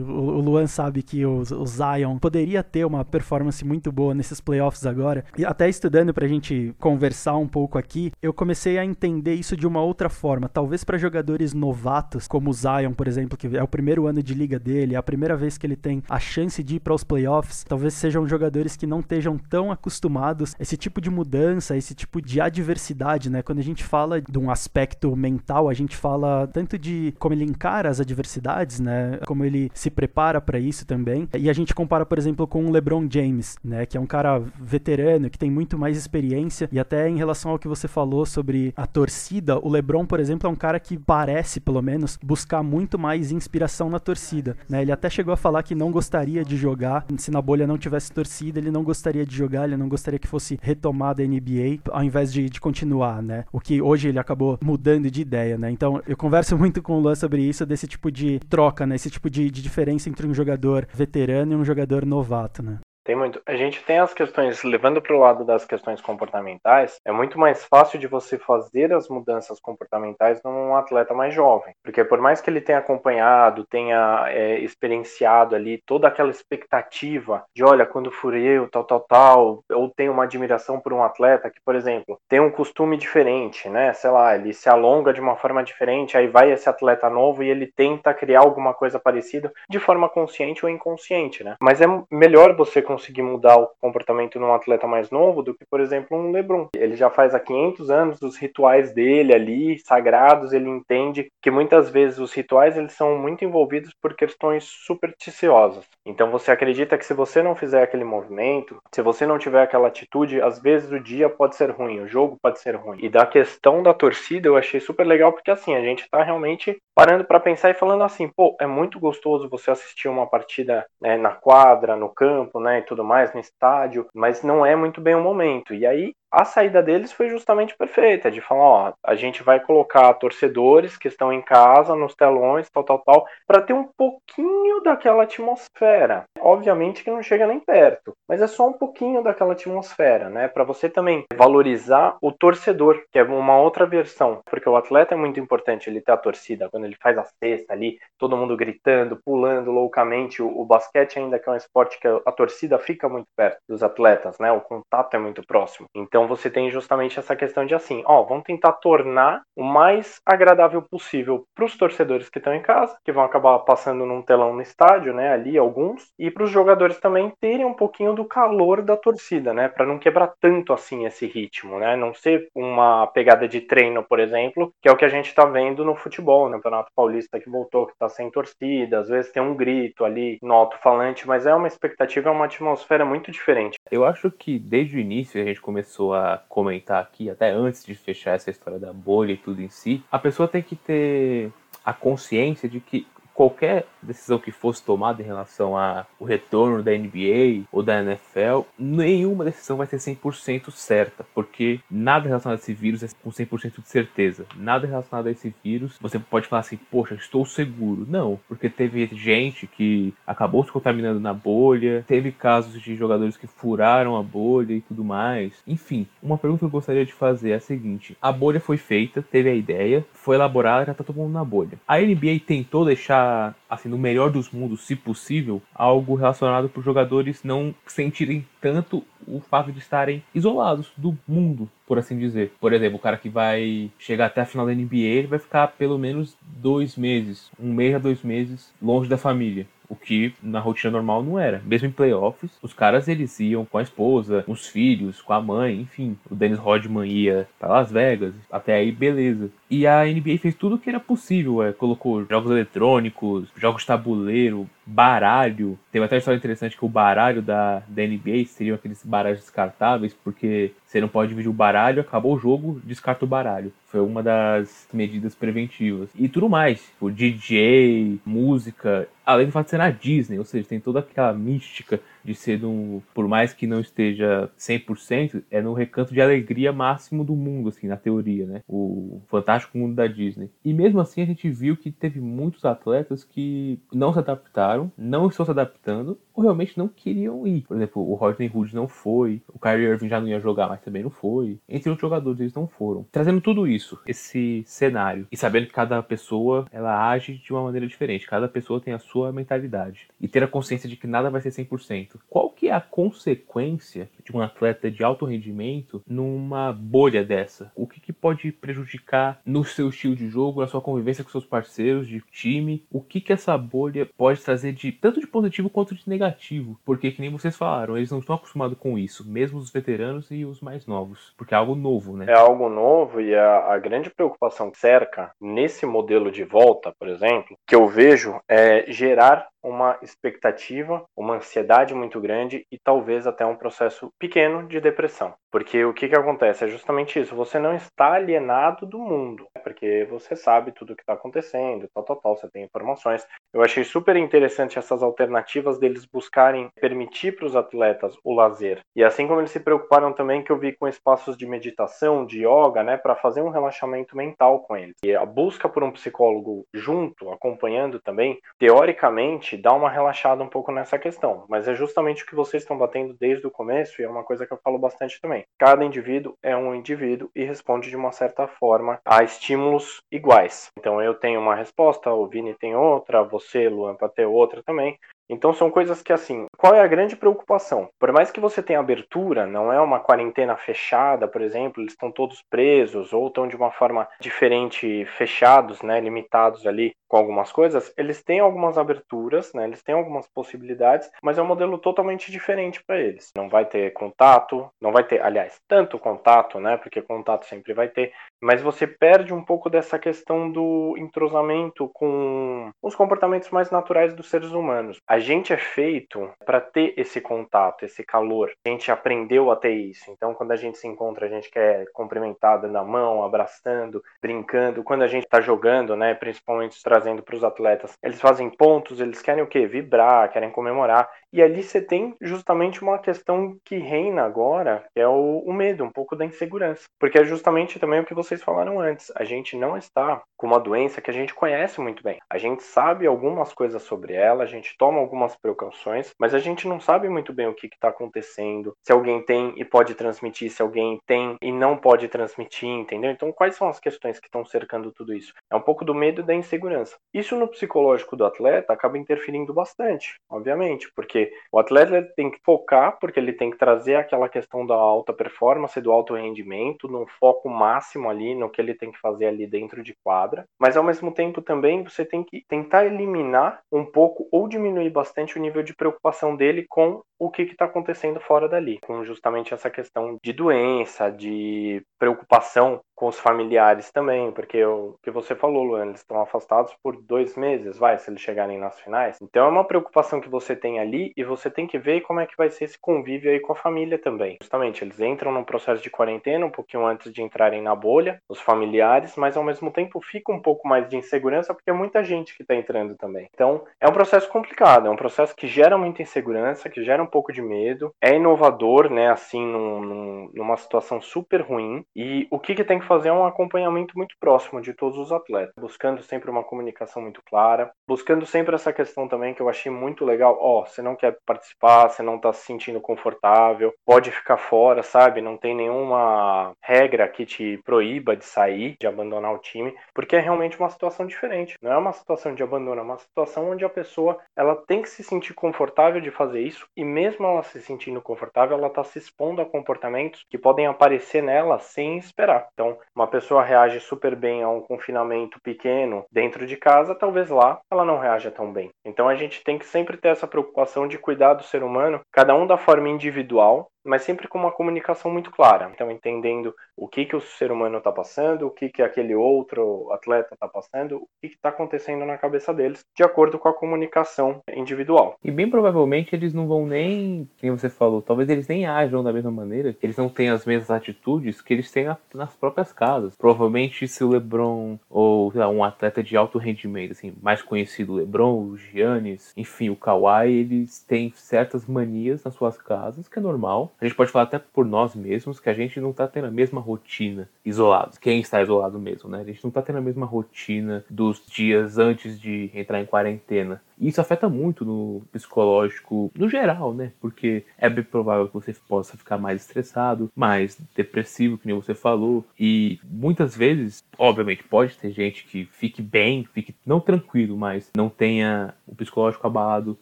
o, Luan sabe que o, o Zion poderia ter uma performance muito boa nesses playoffs agora. E até estudando pra gente conversar um pouco aqui, eu comecei a entender isso de uma outra forma. Talvez para jogadores novatos, como o Zion, por exemplo, que é o primeiro ano de liga dele, é a primeira vez que ele tem a chance de ir para os playoffs, talvez sejam jogadores que não estejam tão acostumados a esse tipo de mudança, esse tipo de adversidade, né? Quando a gente fala de um aspecto mental, a gente fala tanto de como ele encara as adversidades, né? Como ele se prepara para isso também. E a gente compara, por exemplo, com o LeBron James, né? Que é um cara veterano, que tem muito mais experiência. E até em relação ao que você falou sobre a torcida, o LeBron, por exemplo, é um cara que parece, pelo menos, buscar muito mais inspiração na torcida, né? Ele até chegou a falar que não gostaria de jogar se na bolha não tivesse torcida, ele não gostaria de jogar, ele não gostaria que fosse retomada a NBA ao invés de, de continuar, né? O que hoje ele acabou mudando de ideia, né? Então eu converso muito com o Luan sobre isso, desse tipo de troca, né? Esse tipo de, de diferença entre um jogador veterano e um jogador novato, né? Tem muito. A gente tem as questões, levando para o lado das questões comportamentais, é muito mais fácil de você fazer as mudanças comportamentais num atleta mais jovem. Porque por mais que ele tenha acompanhado, tenha é, experienciado ali toda aquela expectativa de, olha, quando for eu, tal, tal, tal, ou tem uma admiração por um atleta que, por exemplo, tem um costume diferente, né? Sei lá, ele se alonga de uma forma diferente, aí vai esse atleta novo e ele tenta criar alguma coisa parecida de forma consciente ou inconsciente, né? Mas é melhor você conseguir mudar o comportamento num atleta mais novo do que, por exemplo, um LeBron. Ele já faz há 500 anos os rituais dele ali, sagrados, ele entende que muitas vezes os rituais eles são muito envolvidos por questões supersticiosas. Então você acredita que se você não fizer aquele movimento, se você não tiver aquela atitude, às vezes o dia pode ser ruim, o jogo pode ser ruim. E da questão da torcida eu achei super legal porque assim, a gente tá realmente parando para pensar e falando assim, pô, é muito gostoso você assistir uma partida né, na quadra, no campo, né, tudo mais no estádio, mas não é muito bem o momento. E aí a saída deles foi justamente perfeita, de falar, ó, a gente vai colocar torcedores que estão em casa, nos telões, tal, tal, tal, para ter um pouquinho daquela atmosfera. Obviamente que não chega nem perto, mas é só um pouquinho daquela atmosfera, né? Para você também valorizar o torcedor, que é uma outra versão, porque o atleta é muito importante ele ter a torcida, quando ele faz a cesta ali, todo mundo gritando, pulando loucamente, o, o basquete ainda que é um esporte que a, a torcida fica muito perto dos atletas, né? O contato é muito próximo. Então então você tem justamente essa questão de assim, ó, vamos tentar tornar o mais agradável possível para os torcedores que estão em casa, que vão acabar passando num telão no estádio, né, ali alguns, e para os jogadores também terem um pouquinho do calor da torcida, né, para não quebrar tanto assim esse ritmo, né, não ser uma pegada de treino, por exemplo, que é o que a gente está vendo no futebol, no Campeonato Paulista que voltou, que está sem torcida, às vezes tem um grito ali no alto-falante, mas é uma expectativa, é uma atmosfera muito diferente. Eu acho que desde o início a gente começou a comentar aqui, até antes de fechar essa história da bolha e tudo em si, a pessoa tem que ter a consciência de que qualquer decisão que fosse tomada em relação ao retorno da NBA ou da NFL, nenhuma decisão vai ser 100% certa, porque nada relacionado a esse vírus é com 100% de certeza. Nada relacionado a esse vírus, você pode falar assim, poxa, estou seguro. Não, porque teve gente que acabou se contaminando na bolha, teve casos de jogadores que furaram a bolha e tudo mais. Enfim, uma pergunta que eu gostaria de fazer é a seguinte: a bolha foi feita, teve a ideia, foi elaborada, já tá todo mundo na bolha. A NBA tentou deixar assim, no melhor dos mundos, se possível, algo relacionado para os jogadores não sentirem tanto o fato de estarem isolados do mundo, por assim dizer. Por exemplo, o cara que vai chegar até a final da NBA, ele vai ficar pelo menos dois meses, um mês a dois meses, longe da família. O que na rotina normal não era. Mesmo em playoffs, os caras eles iam com a esposa, os filhos, com a mãe, enfim. O Dennis Rodman ia para Las Vegas, até aí beleza. E a NBA fez tudo o que era possível, é, colocou jogos eletrônicos, jogos de tabuleiro, baralho. Teve até uma história interessante que o baralho da, da NBA seriam aqueles baralhos descartáveis, porque você não pode dividir o baralho, acabou o jogo, descarta o baralho. Foi uma das medidas preventivas. E tudo mais, o tipo, DJ, música, além do fato de ser na Disney, ou seja, tem toda aquela mística de ser um, por mais que não esteja 100%, é no recanto de alegria máximo do mundo, assim, na teoria, né? O fantástico mundo da Disney. E mesmo assim a gente viu que teve muitos atletas que não se adaptaram, não estão se adaptando, ou realmente não queriam ir. Por exemplo, o Rodney Hood não foi, o Kyrie Irving já não ia jogar, mas também não foi. Entre outros jogadores, eles não foram. Trazendo tudo isso, esse cenário, e sabendo que cada pessoa, ela age de uma maneira diferente, cada pessoa tem a sua mentalidade. E ter a consciência de que nada vai ser 100%. Qual que é a consequência de um atleta de alto rendimento numa bolha dessa? O que, que pode prejudicar no seu estilo de jogo, na sua convivência com seus parceiros de time? O que que essa bolha pode trazer de tanto de positivo quanto de negativo? Porque que nem vocês falaram, eles não estão acostumados com isso, mesmo os veteranos e os mais novos, porque é algo novo, né? É algo novo e a, a grande preocupação cerca nesse modelo de volta, por exemplo, que eu vejo é gerar uma expectativa, uma ansiedade muito grande e talvez até um processo pequeno de depressão. Porque o que, que acontece? É justamente isso, você não está alienado do mundo, porque você sabe tudo o que está acontecendo, tal, tal, tal, você tem informações. Eu achei super interessante essas alternativas deles buscarem permitir para os atletas o lazer. E assim como eles se preocuparam também, que eu vi com espaços de meditação, de yoga, né, para fazer um relaxamento mental com eles. E a busca por um psicólogo junto, acompanhando também, teoricamente, dá uma relaxada um pouco nessa questão. Mas é justamente o que vocês estão batendo desde o começo, e é uma coisa que eu falo bastante também. Cada indivíduo é um indivíduo e responde de uma certa forma a estímulos iguais. Então eu tenho uma resposta, o Vini tem outra, você, Luan, pode ter outra também. Então são coisas que assim, qual é a grande preocupação? Por mais que você tenha abertura, não é uma quarentena fechada, por exemplo, eles estão todos presos ou estão de uma forma diferente fechados, né, limitados ali com algumas coisas, eles têm algumas aberturas, né, eles têm algumas possibilidades, mas é um modelo totalmente diferente para eles. Não vai ter contato, não vai ter, aliás, tanto contato, né, porque contato sempre vai ter, mas você perde um pouco dessa questão do entrosamento com os comportamentos mais naturais dos seres humanos. A gente é feito para ter esse contato, esse calor. A gente aprendeu a ter isso. Então, quando a gente se encontra, a gente quer cumprimentar, dando a mão, abraçando, brincando. Quando a gente está jogando, né, principalmente trazendo para os atletas, eles fazem pontos, eles querem o quê? Vibrar, querem comemorar. E ali você tem justamente uma questão que reina agora, que é o, o medo, um pouco da insegurança. Porque é justamente também o que vocês falaram antes. A gente não está com uma doença que a gente conhece muito bem. A gente sabe algumas coisas sobre ela, a gente toma algumas precauções, mas a gente não sabe muito bem o que está acontecendo, se alguém tem e pode transmitir, se alguém tem e não pode transmitir, entendeu? Então, quais são as questões que estão cercando tudo isso? É um pouco do medo e da insegurança. Isso no psicológico do atleta acaba interferindo bastante, obviamente, porque porque o atleta tem que focar, porque ele tem que trazer aquela questão da alta performance, do alto rendimento, num foco máximo ali no que ele tem que fazer ali dentro de quadra. Mas ao mesmo tempo também você tem que tentar eliminar um pouco ou diminuir bastante o nível de preocupação dele com o que está acontecendo fora dali, com justamente essa questão de doença, de preocupação com os familiares também, porque o que você falou, Luan, eles estão afastados por dois meses, vai, se eles chegarem nas finais. Então é uma preocupação que você tem ali e você tem que ver como é que vai ser esse convívio aí com a família também. Justamente, eles entram num processo de quarentena um pouquinho antes de entrarem na bolha, os familiares, mas ao mesmo tempo fica um pouco mais de insegurança porque é muita gente que está entrando também. Então é um processo complicado, é um processo que gera muita insegurança, que gera um pouco de medo, é inovador, né, assim, num, num, numa situação super ruim e o que, que tem que fazer um acompanhamento muito próximo de todos os atletas, buscando sempre uma comunicação muito clara, buscando sempre essa questão também que eu achei muito legal. Ó, oh, você não quer participar, você não está se sentindo confortável, pode ficar fora, sabe? Não tem nenhuma regra que te proíba de sair, de abandonar o time, porque é realmente uma situação diferente. Não é uma situação de abandono, é uma situação onde a pessoa ela tem que se sentir confortável de fazer isso e mesmo ela se sentindo confortável, ela está se expondo a comportamentos que podem aparecer nela sem esperar. Então, uma pessoa reage super bem a um confinamento pequeno dentro de casa, talvez lá ela não reaja tão bem. Então a gente tem que sempre ter essa preocupação de cuidar do ser humano, cada um da forma individual, mas sempre com uma comunicação muito clara. Então, entendendo o que, que o ser humano está passando, o que, que aquele outro atleta está passando, o que está acontecendo na cabeça deles, de acordo com a comunicação individual. E bem provavelmente eles não vão nem, como você falou, talvez eles nem ajam da mesma maneira, eles não têm as mesmas atitudes que eles têm nas próprias casas. Provavelmente se o LeBron ou lá, um atleta de alto rendimento, assim, mais conhecido, o LeBron, o Giannis, enfim, o Kawhi, eles têm certas manias nas suas casas, que é normal. A gente pode falar até por nós mesmos que a gente não está tendo a mesma rotina isolados. Quem está isolado mesmo, né? A gente não está tendo a mesma rotina dos dias antes de entrar em quarentena. E isso afeta muito no psicológico no geral, né? Porque é bem provável que você possa ficar mais estressado, mais depressivo, que nem você falou. E muitas vezes, obviamente, pode ter gente que fique bem, fique não tranquilo, mas não tenha o psicológico abalado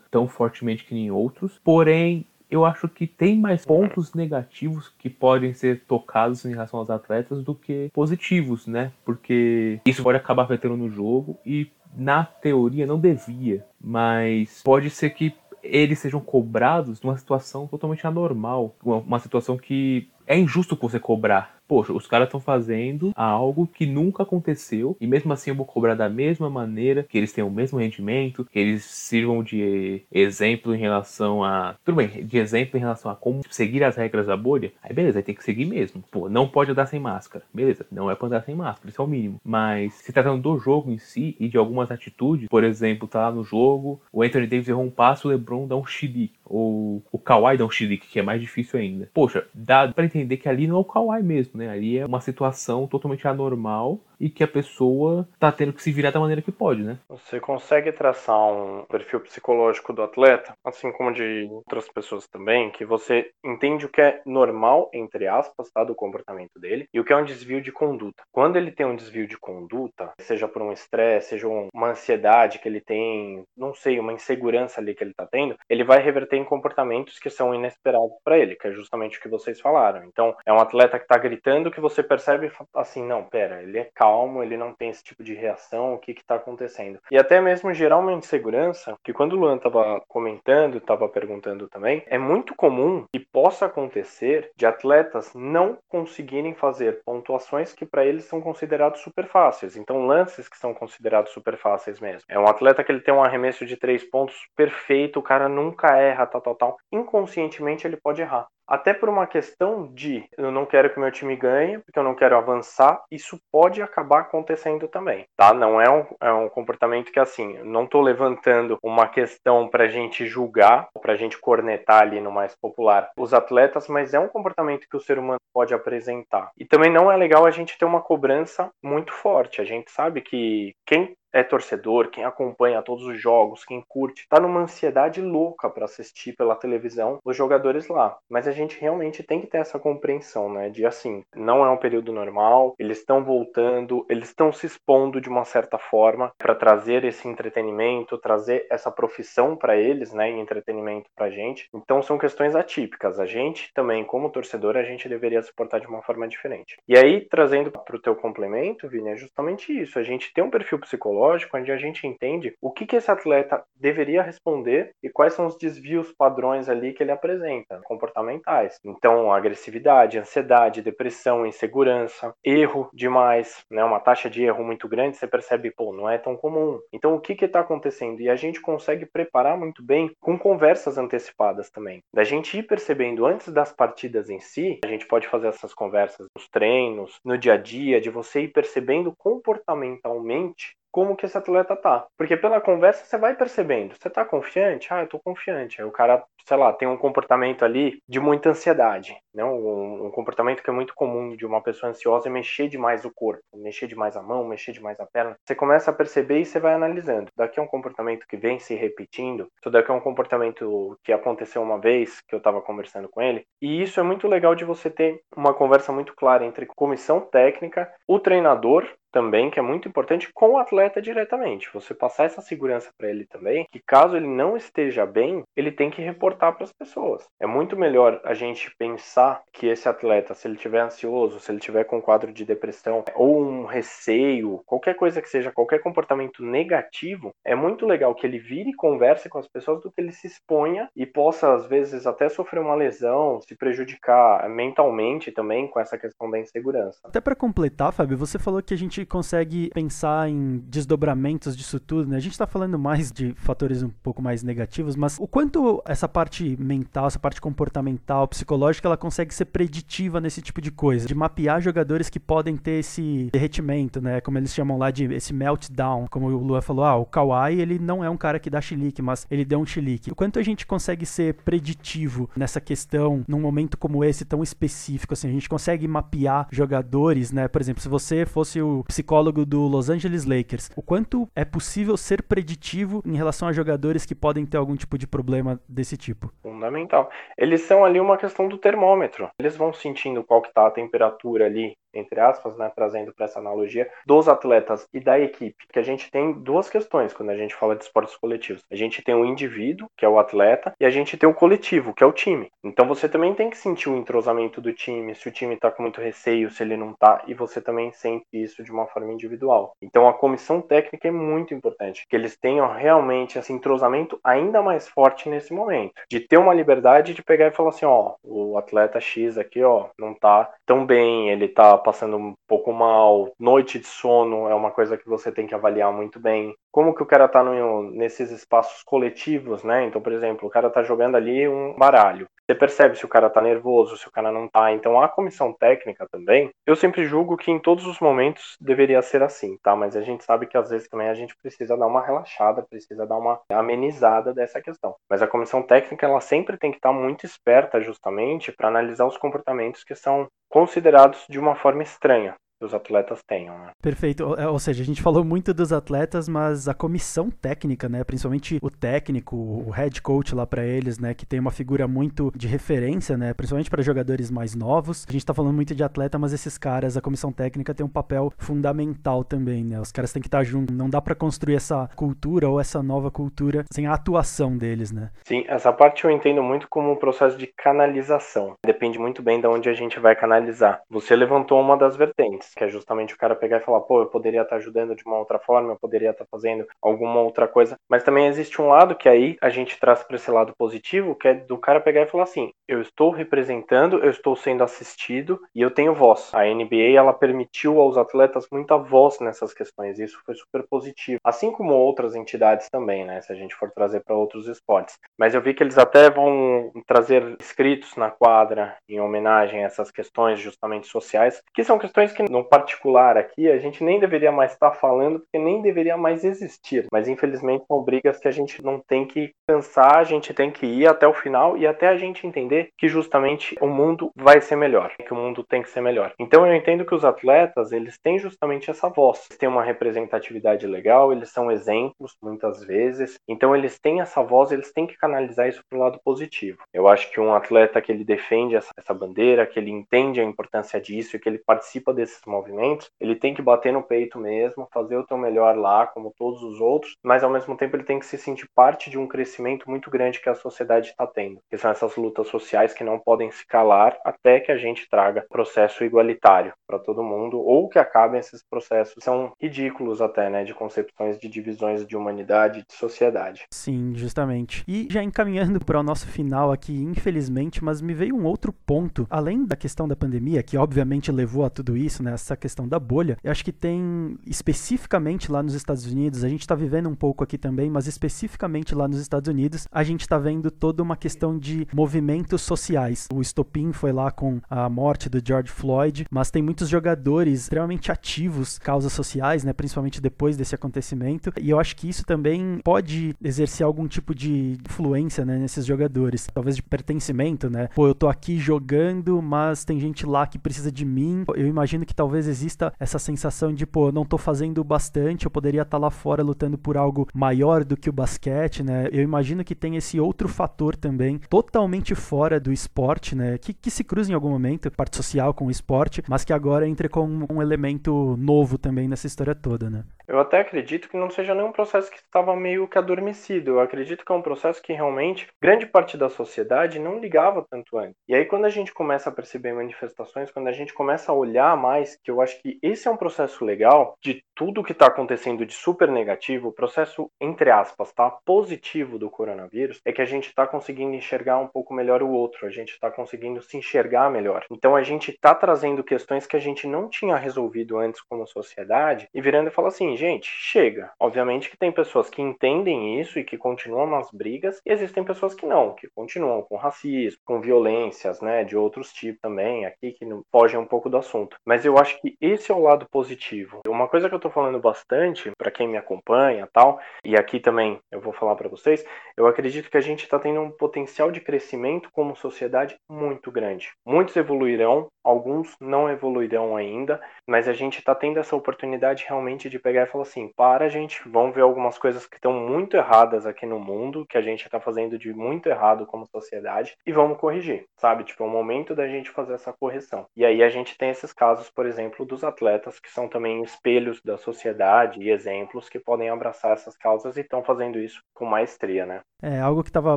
tão fortemente que nem outros. Porém, eu acho que tem mais pontos negativos que podem ser tocados em relação aos atletas do que positivos, né? Porque isso pode acabar afetando no jogo e na teoria não devia, mas pode ser que eles sejam cobrados numa situação totalmente anormal, uma, situação que é injusto você cobrar poxa, os caras estão fazendo algo que nunca aconteceu e mesmo assim eu vou cobrar da mesma maneira, que eles tenham o mesmo rendimento, que eles sirvam de exemplo em relação a. Tudo bem, de exemplo em relação a como seguir as regras da bolha. Aí beleza, aí tem que seguir mesmo. Pô, não pode andar sem máscara. Beleza, não é pra andar sem máscara, isso é o mínimo. Mas se tratando do jogo em si e de algumas atitudes, por exemplo, tá lá no jogo, o Anthony Davis errou um passo, o LeBron dá um chilique. Ou o Kawhi dá um chilique, que é mais difícil ainda. Poxa, dá pra entender que ali não é o Kawhi mesmo né? Ali é uma situação totalmente anormal e que a pessoa tá tendo que se virar da maneira que pode, né? Você consegue traçar um perfil psicológico do atleta, assim como de outras pessoas também, que você entende o que é normal, entre aspas, tá, do comportamento dele, e o que é um desvio de conduta. Quando ele tem um desvio de conduta, seja por um estresse, seja uma ansiedade que ele tem, não sei, uma insegurança ali que ele tá tendo, ele vai reverter em comportamentos que são inesperados para ele, que é justamente o que vocês falaram. Então, é um atleta que tá gritando que você percebe assim, não, pera, ele é calmo calmo, ele não tem esse tipo de reação, o que está acontecendo. E até mesmo gerar uma insegurança, que quando o Luan estava comentando, estava perguntando também, é muito comum que possa acontecer de atletas não conseguirem fazer pontuações que para eles são considerados super fáceis. Então, lances que são considerados super fáceis mesmo. É um atleta que ele tem um arremesso de três pontos perfeito, o cara nunca erra, tal, tal, tal. Inconscientemente ele pode errar até por uma questão de eu não quero que meu time ganhe, porque eu não quero avançar, isso pode acabar acontecendo também, tá? Não é um, é um comportamento que, assim, não estou levantando uma questão para a gente julgar, para a gente cornetar ali no mais popular os atletas, mas é um comportamento que o ser humano pode apresentar. E também não é legal a gente ter uma cobrança muito forte. A gente sabe que quem é torcedor, quem acompanha todos os jogos, quem curte, tá numa ansiedade louca para assistir pela televisão os jogadores lá. Mas a gente realmente tem que ter essa compreensão, né? De assim, não é um período normal, eles estão voltando, eles estão se expondo de uma certa forma para trazer esse entretenimento, trazer essa profissão para eles, né? E entretenimento pra gente. Então são questões atípicas. A gente também, como torcedor, a gente deveria se portar de uma forma diferente. E aí, trazendo para o teu complemento, Vini, é justamente isso. A gente tem um perfil psicológico psicológico, onde a gente entende o que, que esse atleta deveria responder e quais são os desvios padrões ali que ele apresenta, comportamentais. Então, agressividade, ansiedade, depressão, insegurança, erro demais, né? Uma taxa de erro muito grande, você percebe, pô, não é tão comum. Então, o que que está acontecendo? E a gente consegue preparar muito bem com conversas antecipadas também. Da gente ir percebendo antes das partidas em si, a gente pode fazer essas conversas nos treinos, no dia a dia, de você ir percebendo comportamentalmente como que esse atleta tá. Porque pela conversa você vai percebendo. Você tá confiante? Ah, eu tô confiante. Aí o cara, sei lá, tem um comportamento ali de muita ansiedade, né? Um, um comportamento que é muito comum de uma pessoa ansiosa é mexer demais o corpo, mexer demais a mão, mexer demais a perna. Você começa a perceber e você vai analisando. Daqui é um comportamento que vem se repetindo, isso daqui é um comportamento que aconteceu uma vez que eu tava conversando com ele. E isso é muito legal de você ter uma conversa muito clara entre comissão técnica, o treinador, também que é muito importante com o atleta diretamente. Você passar essa segurança para ele também, que caso ele não esteja bem, ele tem que reportar para as pessoas. É muito melhor a gente pensar que esse atleta, se ele tiver ansioso, se ele tiver com um quadro de depressão ou um receio, qualquer coisa que seja, qualquer comportamento negativo, é muito legal que ele vire e converse com as pessoas do que ele se exponha e possa às vezes até sofrer uma lesão, se prejudicar mentalmente também com essa questão da insegurança. Até para completar, Fábio, você falou que a gente consegue pensar em desdobramentos disso tudo, né? A gente está falando mais de fatores um pouco mais negativos, mas o quanto essa parte mental, essa parte comportamental, psicológica, ela consegue ser preditiva nesse tipo de coisa, de mapear jogadores que podem ter esse derretimento, né? Como eles chamam lá de esse meltdown, como o Lua falou, ah, o Kawhi, ele não é um cara que dá chilique, mas ele deu um chilique. O quanto a gente consegue ser preditivo nessa questão num momento como esse tão específico, assim, a gente consegue mapear jogadores, né? Por exemplo, se você fosse o psicólogo do Los Angeles Lakers, o quanto é possível ser preditivo em relação a jogadores que podem ter algum tipo de problema desse tipo? Fundamental. Eles são ali uma questão do termômetro. Eles vão sentindo qual que tá a temperatura ali entre aspas, né, trazendo para essa analogia, dos atletas e da equipe. Que a gente tem duas questões quando a gente fala de esportes coletivos. A gente tem o indivíduo, que é o atleta, e a gente tem o coletivo, que é o time. Então você também tem que sentir o entrosamento do time, se o time está com muito receio, se ele não está, e você também sente isso de uma forma individual. Então a comissão técnica é muito importante, que eles tenham realmente esse entrosamento ainda mais forte nesse momento, de ter uma liberdade de pegar e falar assim, ó, o atleta X aqui, ó, não tá tão bem, ele tá passando um pouco mal, noite de sono é uma coisa que você tem que avaliar muito bem. Como que o cara tá no, nesses espaços coletivos, né? Então, por exemplo, o cara tá jogando ali um baralho. Você percebe se o cara tá nervoso, se o cara não tá. Então, a comissão técnica também, eu sempre julgo que em todos os momentos deveria ser assim, tá? Mas a gente sabe que às vezes também a gente precisa dar uma relaxada, precisa dar uma amenizada dessa questão. Mas a comissão técnica, ela sempre tem que estar muito esperta justamente para analisar os comportamentos que são considerados de uma forma estranha que os atletas tenham. Né? Perfeito. Ou, é, ou, seja, a gente falou muito dos atletas, mas a comissão técnica, né, principalmente o técnico, o head coach lá para eles, né, que tem uma figura muito de referência, né, principalmente para jogadores mais novos. A gente tá falando muito de atleta, mas esses caras, a comissão técnica tem um papel fundamental também, né? Os caras têm que estar tá juntos. Não dá para construir essa cultura ou essa nova cultura sem a atuação deles, né? Sim, essa parte eu entendo muito como um processo de canalização. Depende muito bem de onde a gente vai canalizar. Você levantou uma das vertentes que é justamente o cara pegar e falar, pô, eu poderia estar ajudando de uma outra forma, eu poderia estar fazendo alguma outra coisa. Mas também existe um lado que aí a gente traz para esse lado positivo, que é do cara pegar e falar assim, eu estou representando, eu estou sendo assistido e eu tenho voz. A NBA ela permitiu aos atletas muita voz nessas questões, e isso foi super positivo. Assim como outras entidades também, né, se a gente for trazer para outros esportes. Mas eu vi que eles até vão trazer escritos na quadra em homenagem a essas questões justamente sociais, que são questões que particular aqui, a gente nem deveria mais estar falando, porque nem deveria mais existir. Mas infelizmente são brigas que a gente não tem que cansar, a gente tem que ir até o final e até a gente entender que justamente o mundo vai ser melhor, que o mundo tem que ser melhor. Então eu entendo que os atletas, eles têm justamente essa voz. Eles têm uma representatividade legal, eles são exemplos muitas vezes. Então eles têm essa voz, eles têm que canalizar isso para o lado positivo. Eu acho que um atleta que ele defende essa, essa bandeira, que ele entende a importância disso, que ele participa desses movimentos, ele tem que bater no peito mesmo, fazer o teu melhor lá, como todos os outros, mas ao mesmo tempo ele tem que se sentir parte de um crescimento muito grande que a sociedade está tendo, que são essas lutas sociais que não podem se calar até que a gente traga processo igualitário para todo mundo, ou que acabem esses processos, são ridículos até, né, de concepções de divisões de humanidade, de sociedade. Sim, justamente. E já encaminhando para o nosso final aqui, infelizmente, mas me veio um outro ponto, além da questão da pandemia, que obviamente levou a tudo isso, né, essa questão da bolha, eu acho que tem especificamente lá nos Estados Unidos, a gente está vivendo um pouco aqui também, mas especificamente lá nos Estados Unidos, a gente está vendo toda uma questão de movimentos sociais. O estopim foi lá com a morte do George Floyd, mas tem muitos jogadores extremamente ativos, causas sociais, né, principalmente depois desse acontecimento, e eu acho que isso também pode exercer algum tipo de influência, né, nesses jogadores, talvez de pertencimento, né? Pô, eu tô aqui jogando, mas tem gente lá que precisa de mim. Eu imagino que talvez talvez exista essa sensação de, pô, não tô fazendo bastante, eu poderia estar tá lá fora lutando por algo maior do que o basquete, né? Eu imagino que tem esse outro fator também, totalmente fora do esporte, né? Que, que se cruza em algum momento, parte social com o esporte, mas que agora entra com um elemento novo também nessa história toda, né? Eu até acredito que não seja nenhum processo que estava meio que adormecido. Eu acredito que é um processo que realmente grande parte da sociedade não ligava tanto antes. E aí, quando a gente começa a perceber manifestações, quando a gente começa a olhar mais, que eu acho que esse é um processo legal de tudo que está acontecendo de super negativo, o processo, entre aspas, tá? Positivo do coronavírus, é que a gente está conseguindo enxergar um pouco melhor o outro, a gente está conseguindo se enxergar melhor. Então, a gente está trazendo questões que a gente não tinha resolvido antes como sociedade e virando e fala assim, gente, chega. Obviamente que tem pessoas que entendem isso e que continuam nas brigas, e existem pessoas que não, que continuam com racismo, com violências, né, de outros tipos também, aqui que fogem um pouco do assunto. Mas eu acho que esse é o lado positivo. Uma coisa que eu tô falando bastante para quem me acompanha, tal, e aqui também eu vou falar para vocês, eu acredito que a gente está tendo um potencial de crescimento como sociedade muito grande. Muitos evoluirão, alguns não evoluirão ainda, mas a gente está tendo essa oportunidade realmente de pegar e falar assim: para, gente, vamos ver algumas coisas que estão muito erradas aqui no mundo, que a gente está fazendo de muito errado como sociedade, e vamos corrigir, sabe? Tipo, é o momento da gente fazer essa correção. E aí a gente tem esses casos, por exemplo, dos atletas, que são também espelhos da sociedade e exemplos que podem abraçar essas causas e estão fazendo isso com maestria, né? É algo que estava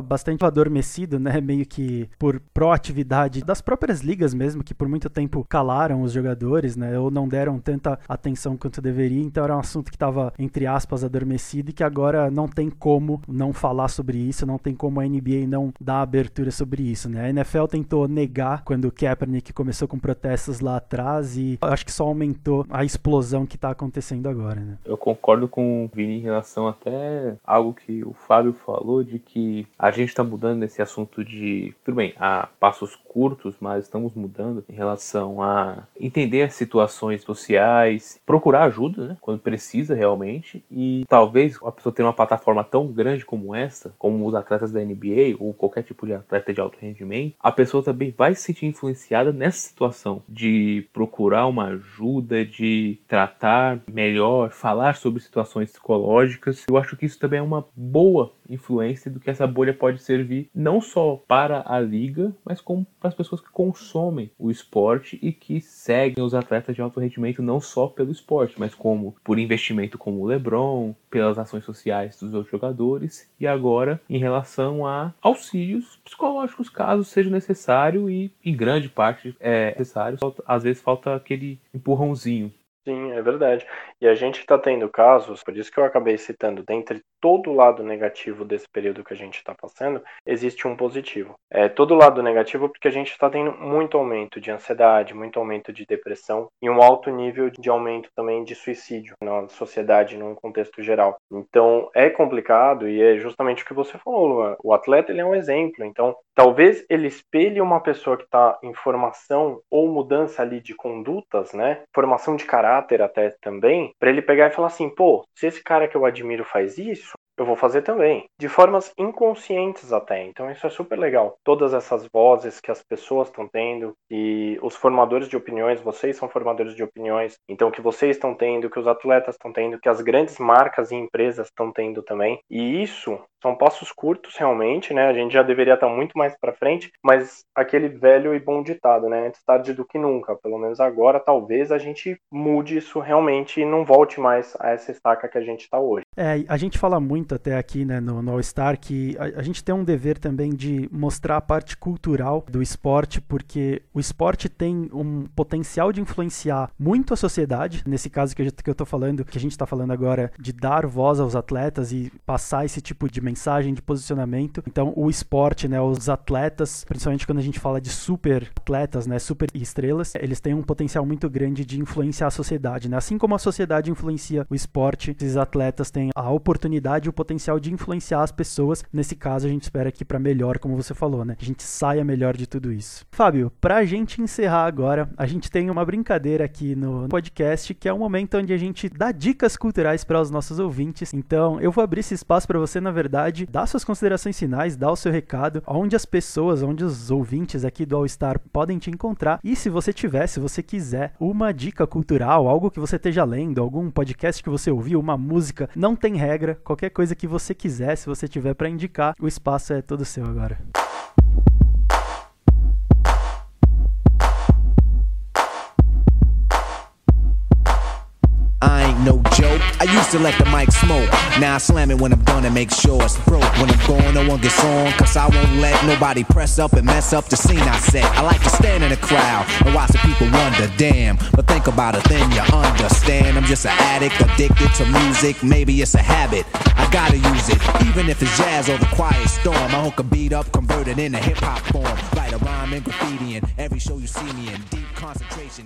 bastante adormecido, né? Meio que por proatividade das próprias ligas mesmo, que por muito tempo calaram os jogadores, né? Ou não deram tanta atenção quanto deveria. Então era um assunto que estava, entre aspas, adormecido e que agora não tem como não falar sobre isso, não tem como a NBA não dar abertura sobre isso, né? A NFL tentou negar quando o Kaepernick começou com protestos lá atrás e acho que só aumentou a explosão que está acontecendo agora, né? Eu concordo com o Vini em relação até algo que o Fábio falou de que a gente está mudando nesse assunto de, tudo bem, a passos curtos, mas estamos mudando em relação a entender as situações sociais, procurar ajuda, né, quando precisa realmente, e talvez a pessoa ter uma plataforma tão grande como essa, como os atletas da NBA ou qualquer tipo de atleta de alto rendimento, a pessoa também vai se sentir influenciada nessa situação de procurar uma ajuda, de tratar melhor, falar sobre situações psicológicas. Eu acho que isso também é uma boa influência do que essa bolha pode servir não só para a liga, mas como para as pessoas que consomem o esporte e que seguem os atletas de alto rendimento não só pelo esporte, mas como por investimento como o LeBron, pelas ações sociais dos outros jogadores e agora em relação a auxílios psicológicos caso seja necessário e em grande parte é necessário, às vezes falta aquele empurrãozinho Sim, é verdade. E a gente está tendo casos, por isso que eu acabei citando, dentre todo o lado negativo desse período que a gente está passando, existe um positivo. É todo lado negativo porque a gente está tendo muito aumento de ansiedade, muito aumento de depressão e um alto nível de aumento também de suicídio na sociedade, num contexto geral. Então é complicado e é justamente o que você falou, Luan. O atleta ele é um exemplo. Então talvez ele espelhe uma pessoa que está em formação ou mudança ali de condutas, né? Formação de caráter até também, para ele pegar e falar assim, pô, se esse cara que eu admiro faz isso, eu vou fazer também, de formas inconscientes até. Então isso é super legal. Todas essas vozes que as pessoas estão tendo e os formadores de opiniões, vocês são formadores de opiniões, então que vocês estão tendo, que os atletas estão tendo, que as grandes marcas e empresas estão tendo também. E isso são passos curtos realmente, né? A gente já deveria estar muito mais para frente, mas aquele velho e bom ditado, né? Antes tarde do que nunca. Pelo menos agora, talvez a gente mude isso realmente e não volte mais a essa estaca que a gente está hoje. É, a gente fala muito até aqui né, no, no All Star que a, a, gente tem um dever também de mostrar a parte cultural do esporte, porque o esporte tem um potencial de influenciar muito a sociedade. Nesse caso que eu, que eu tô falando, que a gente está falando agora, de dar voz aos atletas e passar esse tipo de mensagem de posicionamento. Então, o esporte, né, os atletas, principalmente quando a gente fala de super atletas, né, super estrelas, eles têm um potencial muito grande de influenciar a sociedade, né? Assim como a sociedade influencia o esporte, esses atletas têm a oportunidade e o potencial de influenciar as pessoas. Nesse caso, a gente espera que para melhor, como você falou, né? A gente saia melhor de tudo isso. Fábio, pra gente encerrar agora, a gente tem uma brincadeira aqui no podcast que é um momento onde a gente dá dicas culturais para os nossos ouvintes. Então, eu vou abrir esse espaço para você, na verdade, dar suas considerações finais, dar o seu recado, onde as pessoas, onde os ouvintes aqui do All Star podem te encontrar. E se você tiver, se você quiser, uma dica cultural, algo que você esteja lendo, algum podcast que você ouviu, uma música, não tem regra, qualquer coisa que você quiser, se você tiver para indicar, o espaço é todo seu agora. No joke. I used to let the mic smoke. Now I slam it when I'm done and make sure it's broke. When I'm gone, no one gets on. Cause I won't let nobody press up and mess up the scene I set. I like to stand in the crowd and watch the people wonder, damn. But think about it, then you understand. I'm just an addict, addicted to music. Maybe it's a habit. I gotta use it. Even if it's jazz or the quiet storm. I hook a beat up, convert it into hip hop form. Write a rhyme and graffiti in every show you see me in.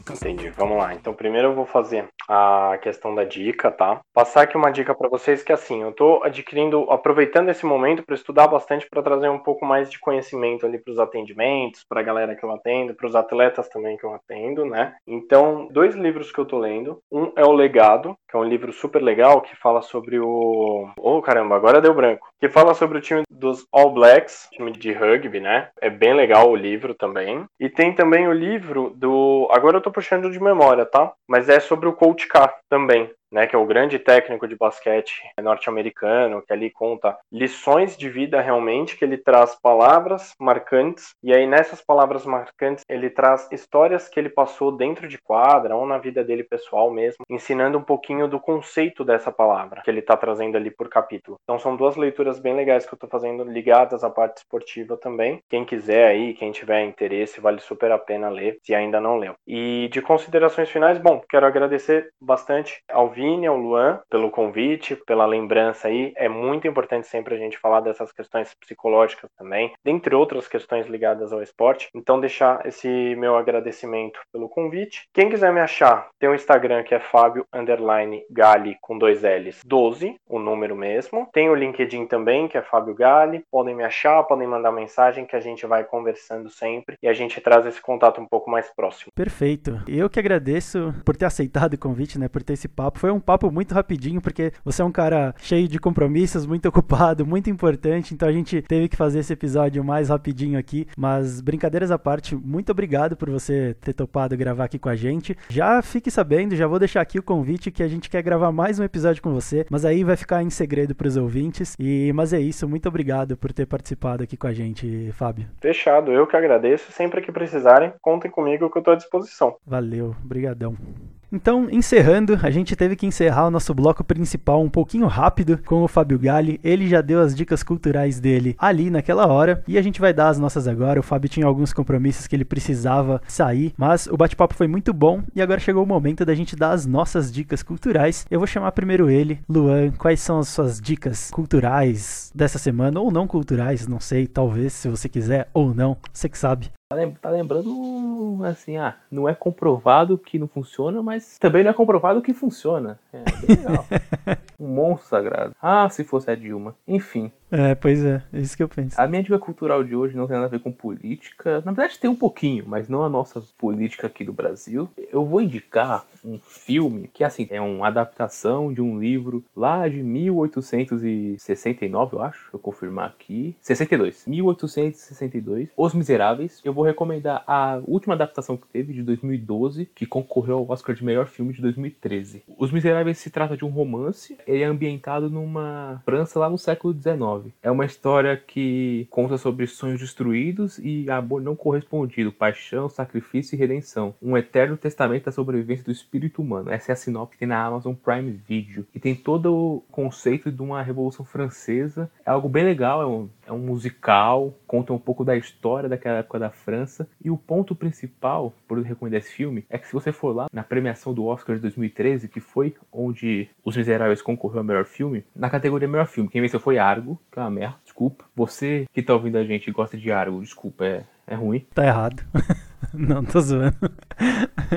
Entendi, vamos lá. Então primeiro eu vou fazer a questão da dica, tá? Passar aqui uma dica para vocês que assim, eu tô adquirindo, aproveitando esse momento para estudar bastante para trazer um pouco mais de conhecimento ali para os atendimentos, para a galera que eu atendo, para os atletas também que eu atendo, né? Então, dois livros que eu tô lendo. Um é O Legado, que é um livro super legal que fala sobre o Oh, caramba, agora deu branco. Que fala sobre o time dos All Blacks, time de rugby, né? É bem legal o livro também. E tem também o livro do, agora eu tô puxando de memória, tá? Mas é sobre o Coach K também né, que é o grande técnico de basquete norte-americano, que ali conta lições de vida realmente, que ele traz palavras marcantes, e aí nessas palavras marcantes ele traz histórias que ele passou dentro de quadra ou na vida dele pessoal mesmo, ensinando um pouquinho do conceito dessa palavra que ele está trazendo ali por capítulo. Então são duas leituras bem legais que eu estou fazendo ligadas à parte esportiva também. Quem quiser aí, quem tiver interesse, vale super a pena ler, se ainda não leu. E de considerações finais, bom, quero agradecer bastante ao Vini, ao Luan, pelo convite, pela lembrança aí. É muito importante sempre a gente falar dessas questões psicológicas também, dentre outras questões ligadas ao esporte. Então, deixar esse meu agradecimento pelo convite. Quem quiser me achar, tem um Instagram que é Fábio Gali com dois L's 12, o número mesmo. Tem o LinkedIn também, que é Fábio Gali. Podem me achar, podem mandar mensagem que a gente vai conversando sempre e a gente traz esse contato um pouco mais próximo. Perfeito. Eu que agradeço por ter aceitado o convite, né, por ter esse papo. Foi um papo muito rapidinho, porque você é um cara cheio de compromissos, muito ocupado, muito importante, então a gente teve que fazer esse episódio mais rapidinho aqui. Mas brincadeiras à parte, muito obrigado por você ter topado gravar aqui com a gente. Já fique sabendo, já vou deixar aqui o convite que a gente quer gravar mais um episódio com você, mas aí vai ficar em segredo para os ouvintes. E mas é isso, muito obrigado por ter participado aqui com a gente, Fábio. Fechado, eu que agradeço. Sempre que precisarem, contem comigo que eu estou à disposição. Valeu, brigadão. Então, encerrando, a gente teve que encerrar o nosso bloco principal um pouquinho rápido com o Fábio Galli. Ele já deu as dicas culturais dele ali naquela hora e a gente vai dar as nossas agora. O Fábio tinha alguns compromissos que ele precisava sair, mas o bate-papo foi muito bom e agora chegou o momento da gente dar as nossas dicas culturais. Eu vou chamar primeiro ele, Luan. Quais são as suas dicas culturais dessa semana ou não culturais? Não sei, talvez se você quiser ou não, você que sabe. Tá lembrando, assim, ah, não é comprovado que não funciona, mas também não é comprovado que funciona. É bem legal. um monstro sagrado. Ah, se fosse a Dilma. Enfim. É, pois é, é isso que eu penso. A minha dica cultural de hoje não tem nada a ver com política. Na verdade, tem um pouquinho, mas não a nossa política aqui do Brasil. Eu vou indicar um filme que, assim, é uma adaptação de um livro lá de 1869, eu acho. Vou confirmar aqui. 62. 1862. Os Miseráveis. Eu vou recomendar a última adaptação que teve, de 2012, que concorreu ao Oscar de melhor filme de 2013. Os Miseráveis se trata de um romance. Ele é ambientado numa França lá no século XIX. É uma história que conta sobre sonhos destruídos e amor não correspondido, paixão, sacrifício e redenção. Um eterno testamento da sobrevivência do espírito humano. Essa é a sinopse que tem na Amazon Prime Video. E tem todo o conceito de uma revolução francesa. É algo bem legal, é um, é um musical, conta um pouco da história daquela época da França. E o ponto principal, por eu recomendar esse filme, é que se você for lá na premiação do Oscar de 2013, que foi onde Os Miseráveis concorreu ao melhor filme, na categoria melhor filme, quem venceu foi Argo, uma merda, desculpa. Você que tá ouvindo a gente e gosta de Argo, desculpa, é, é ruim. Tá errado. Não, tô zoando.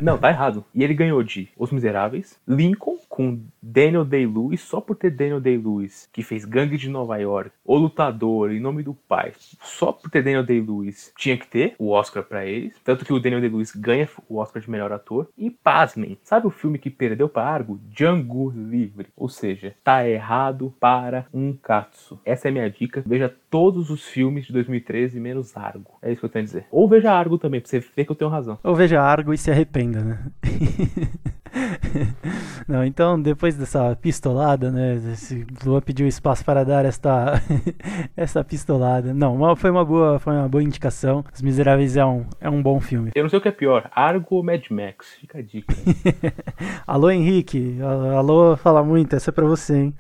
Não, tá errado. E ele ganhou de Os Miseráveis, Lincoln, com Daniel Day-Lewis, só por ter Daniel Day-Lewis, que fez Gangue de Nova York, O Lutador, Em Nome do Pai, só por ter Daniel Day-Lewis, tinha que ter o Oscar para eles. Tanto que o Daniel Day-Lewis ganha o Oscar de melhor ator. E pasmem, sabe o filme que perdeu para Argo? Django Livre. Ou seja, tá errado para um katsu. Essa é a minha dica. Veja todos os filmes de 2013 menos Argo. É isso que eu tenho a dizer. Ou veja Argo também, pra você ver que eu tenho razão. Ou veja Argo e se arrependa, né? Não, então depois dessa pistolada, né? Esse Luan pediu espaço para dar esta essa pistolada. Não, foi uma boa, foi uma boa indicação. Os Miseráveis é um, é um bom filme. Eu não sei o que é pior, Argo ou Mad Max. Fica a dica. alô Henrique, alô, fala muito, essa é para você, hein?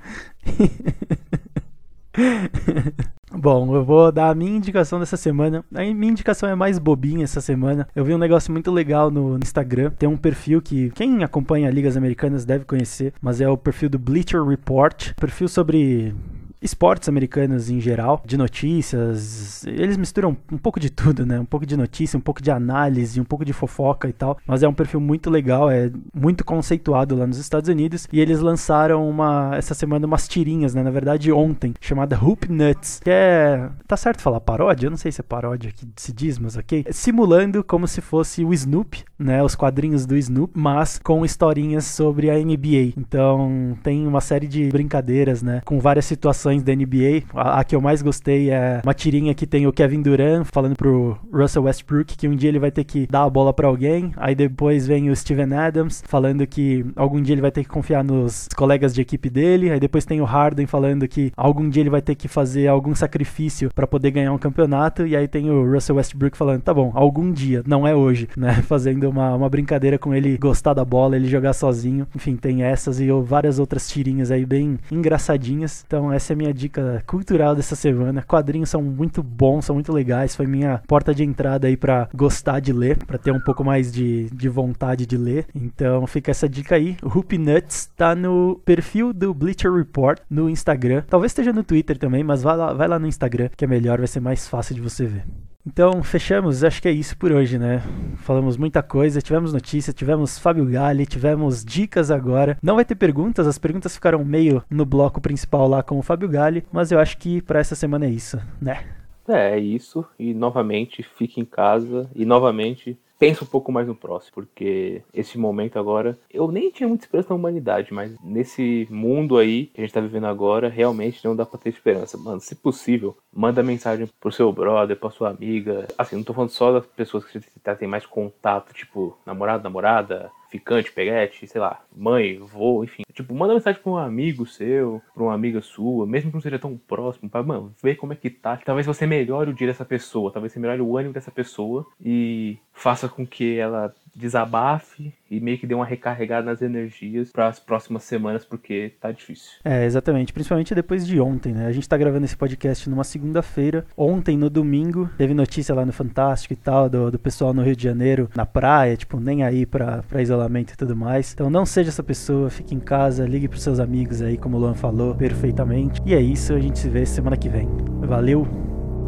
Bom, eu vou dar a minha indicação dessa semana. A minha indicação é mais bobinha essa semana. Eu vi um negócio muito legal no Instagram. Tem um perfil que quem acompanha ligas americanas deve conhecer, mas é o perfil do Bleacher Report. Perfil sobre esportes americanos em geral, de notícias. Eles misturam um pouco de tudo, né? Um pouco de notícia, um pouco de análise, um pouco de fofoca e tal. Mas é um perfil muito legal, é muito conceituado lá nos Estados Unidos. E eles lançaram uma essa semana umas tirinhas, né? Na verdade, ontem, chamada Hoop Nuts, que é. Tá certo falar paródia? Eu não sei se é paródia que se diz, mas ok. Simulando como se fosse o Snoop, né? Os quadrinhos do Snoop, mas com historinhas sobre a NBA. Então tem uma série de brincadeiras, né? Com várias situações da NBA. A, a, que eu mais gostei é uma tirinha que tem o Kevin Durant falando pro Russell Westbrook que um dia ele vai ter que dar a bola para alguém. Aí depois vem o Steven Adams falando que algum dia ele vai ter que confiar nos colegas de equipe dele. Aí depois tem o Harden falando que algum dia ele vai ter que fazer algum sacrifício para poder ganhar um campeonato. E aí tem o Russell Westbrook falando: tá bom, algum dia, não é hoje, né? Fazendo uma, uma brincadeira com ele gostar da bola, ele jogar sozinho. Enfim, tem essas e várias outras tirinhas aí bem engraçadinhas. Então, essa é minha dica cultural dessa semana. Quadrinhos são muito bons, são muito legais. Foi minha porta de entrada aí para gostar de ler, para ter um pouco mais de, de vontade de ler. Então fica essa dica aí. O Nuts tá no perfil do Bleacher Report no Instagram. Talvez esteja no Twitter também, mas vai lá, vai lá no Instagram que é melhor, vai ser mais fácil de você ver. Então, fechamos. Acho que é isso por hoje, né? Falamos muita coisa, tivemos notícias, tivemos Fábio Gali, tivemos dicas agora. Não vai ter perguntas, as perguntas ficaram meio no bloco principal lá com o Fábio Gali, mas eu acho que para essa semana é isso, né? É, é isso. E novamente, fique em casa. E novamente, pensa um pouco mais no próximo, porque esse momento agora, eu nem tinha muita esperança na humanidade, mas nesse mundo aí que a gente tá vivendo agora, realmente não dá pra ter esperança. Mano, se possível, manda mensagem pro seu brother, pra sua amiga. Assim, não tô falando só das pessoas que você tem mais contato, tipo, namorado, namorada, ficante, peguete, sei lá, mãe, vô, enfim. Tipo, manda mensagem pra um amigo seu, pra uma amiga sua, mesmo que não seja tão próximo, pra, mano, ver como é que tá. Talvez você melhore o dia dessa pessoa, talvez você melhore o ânimo dessa pessoa e faça com que ela desabafe e meio que dê uma recarregada nas energias para as próximas semanas, porque tá difícil. É, exatamente. Principalmente depois de ontem, né? A gente tá gravando esse podcast numa segunda-feira. Ontem, no domingo, teve notícia lá no Fantástico e tal, do, do pessoal no Rio de Janeiro, na praia, tipo, nem aí pra, pra isolamento e tudo mais. Então não seja essa pessoa, fique em casa, ligue pros seus amigos aí, como o Luan falou, perfeitamente. E é isso, a gente se vê semana que vem. Valeu!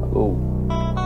Falou!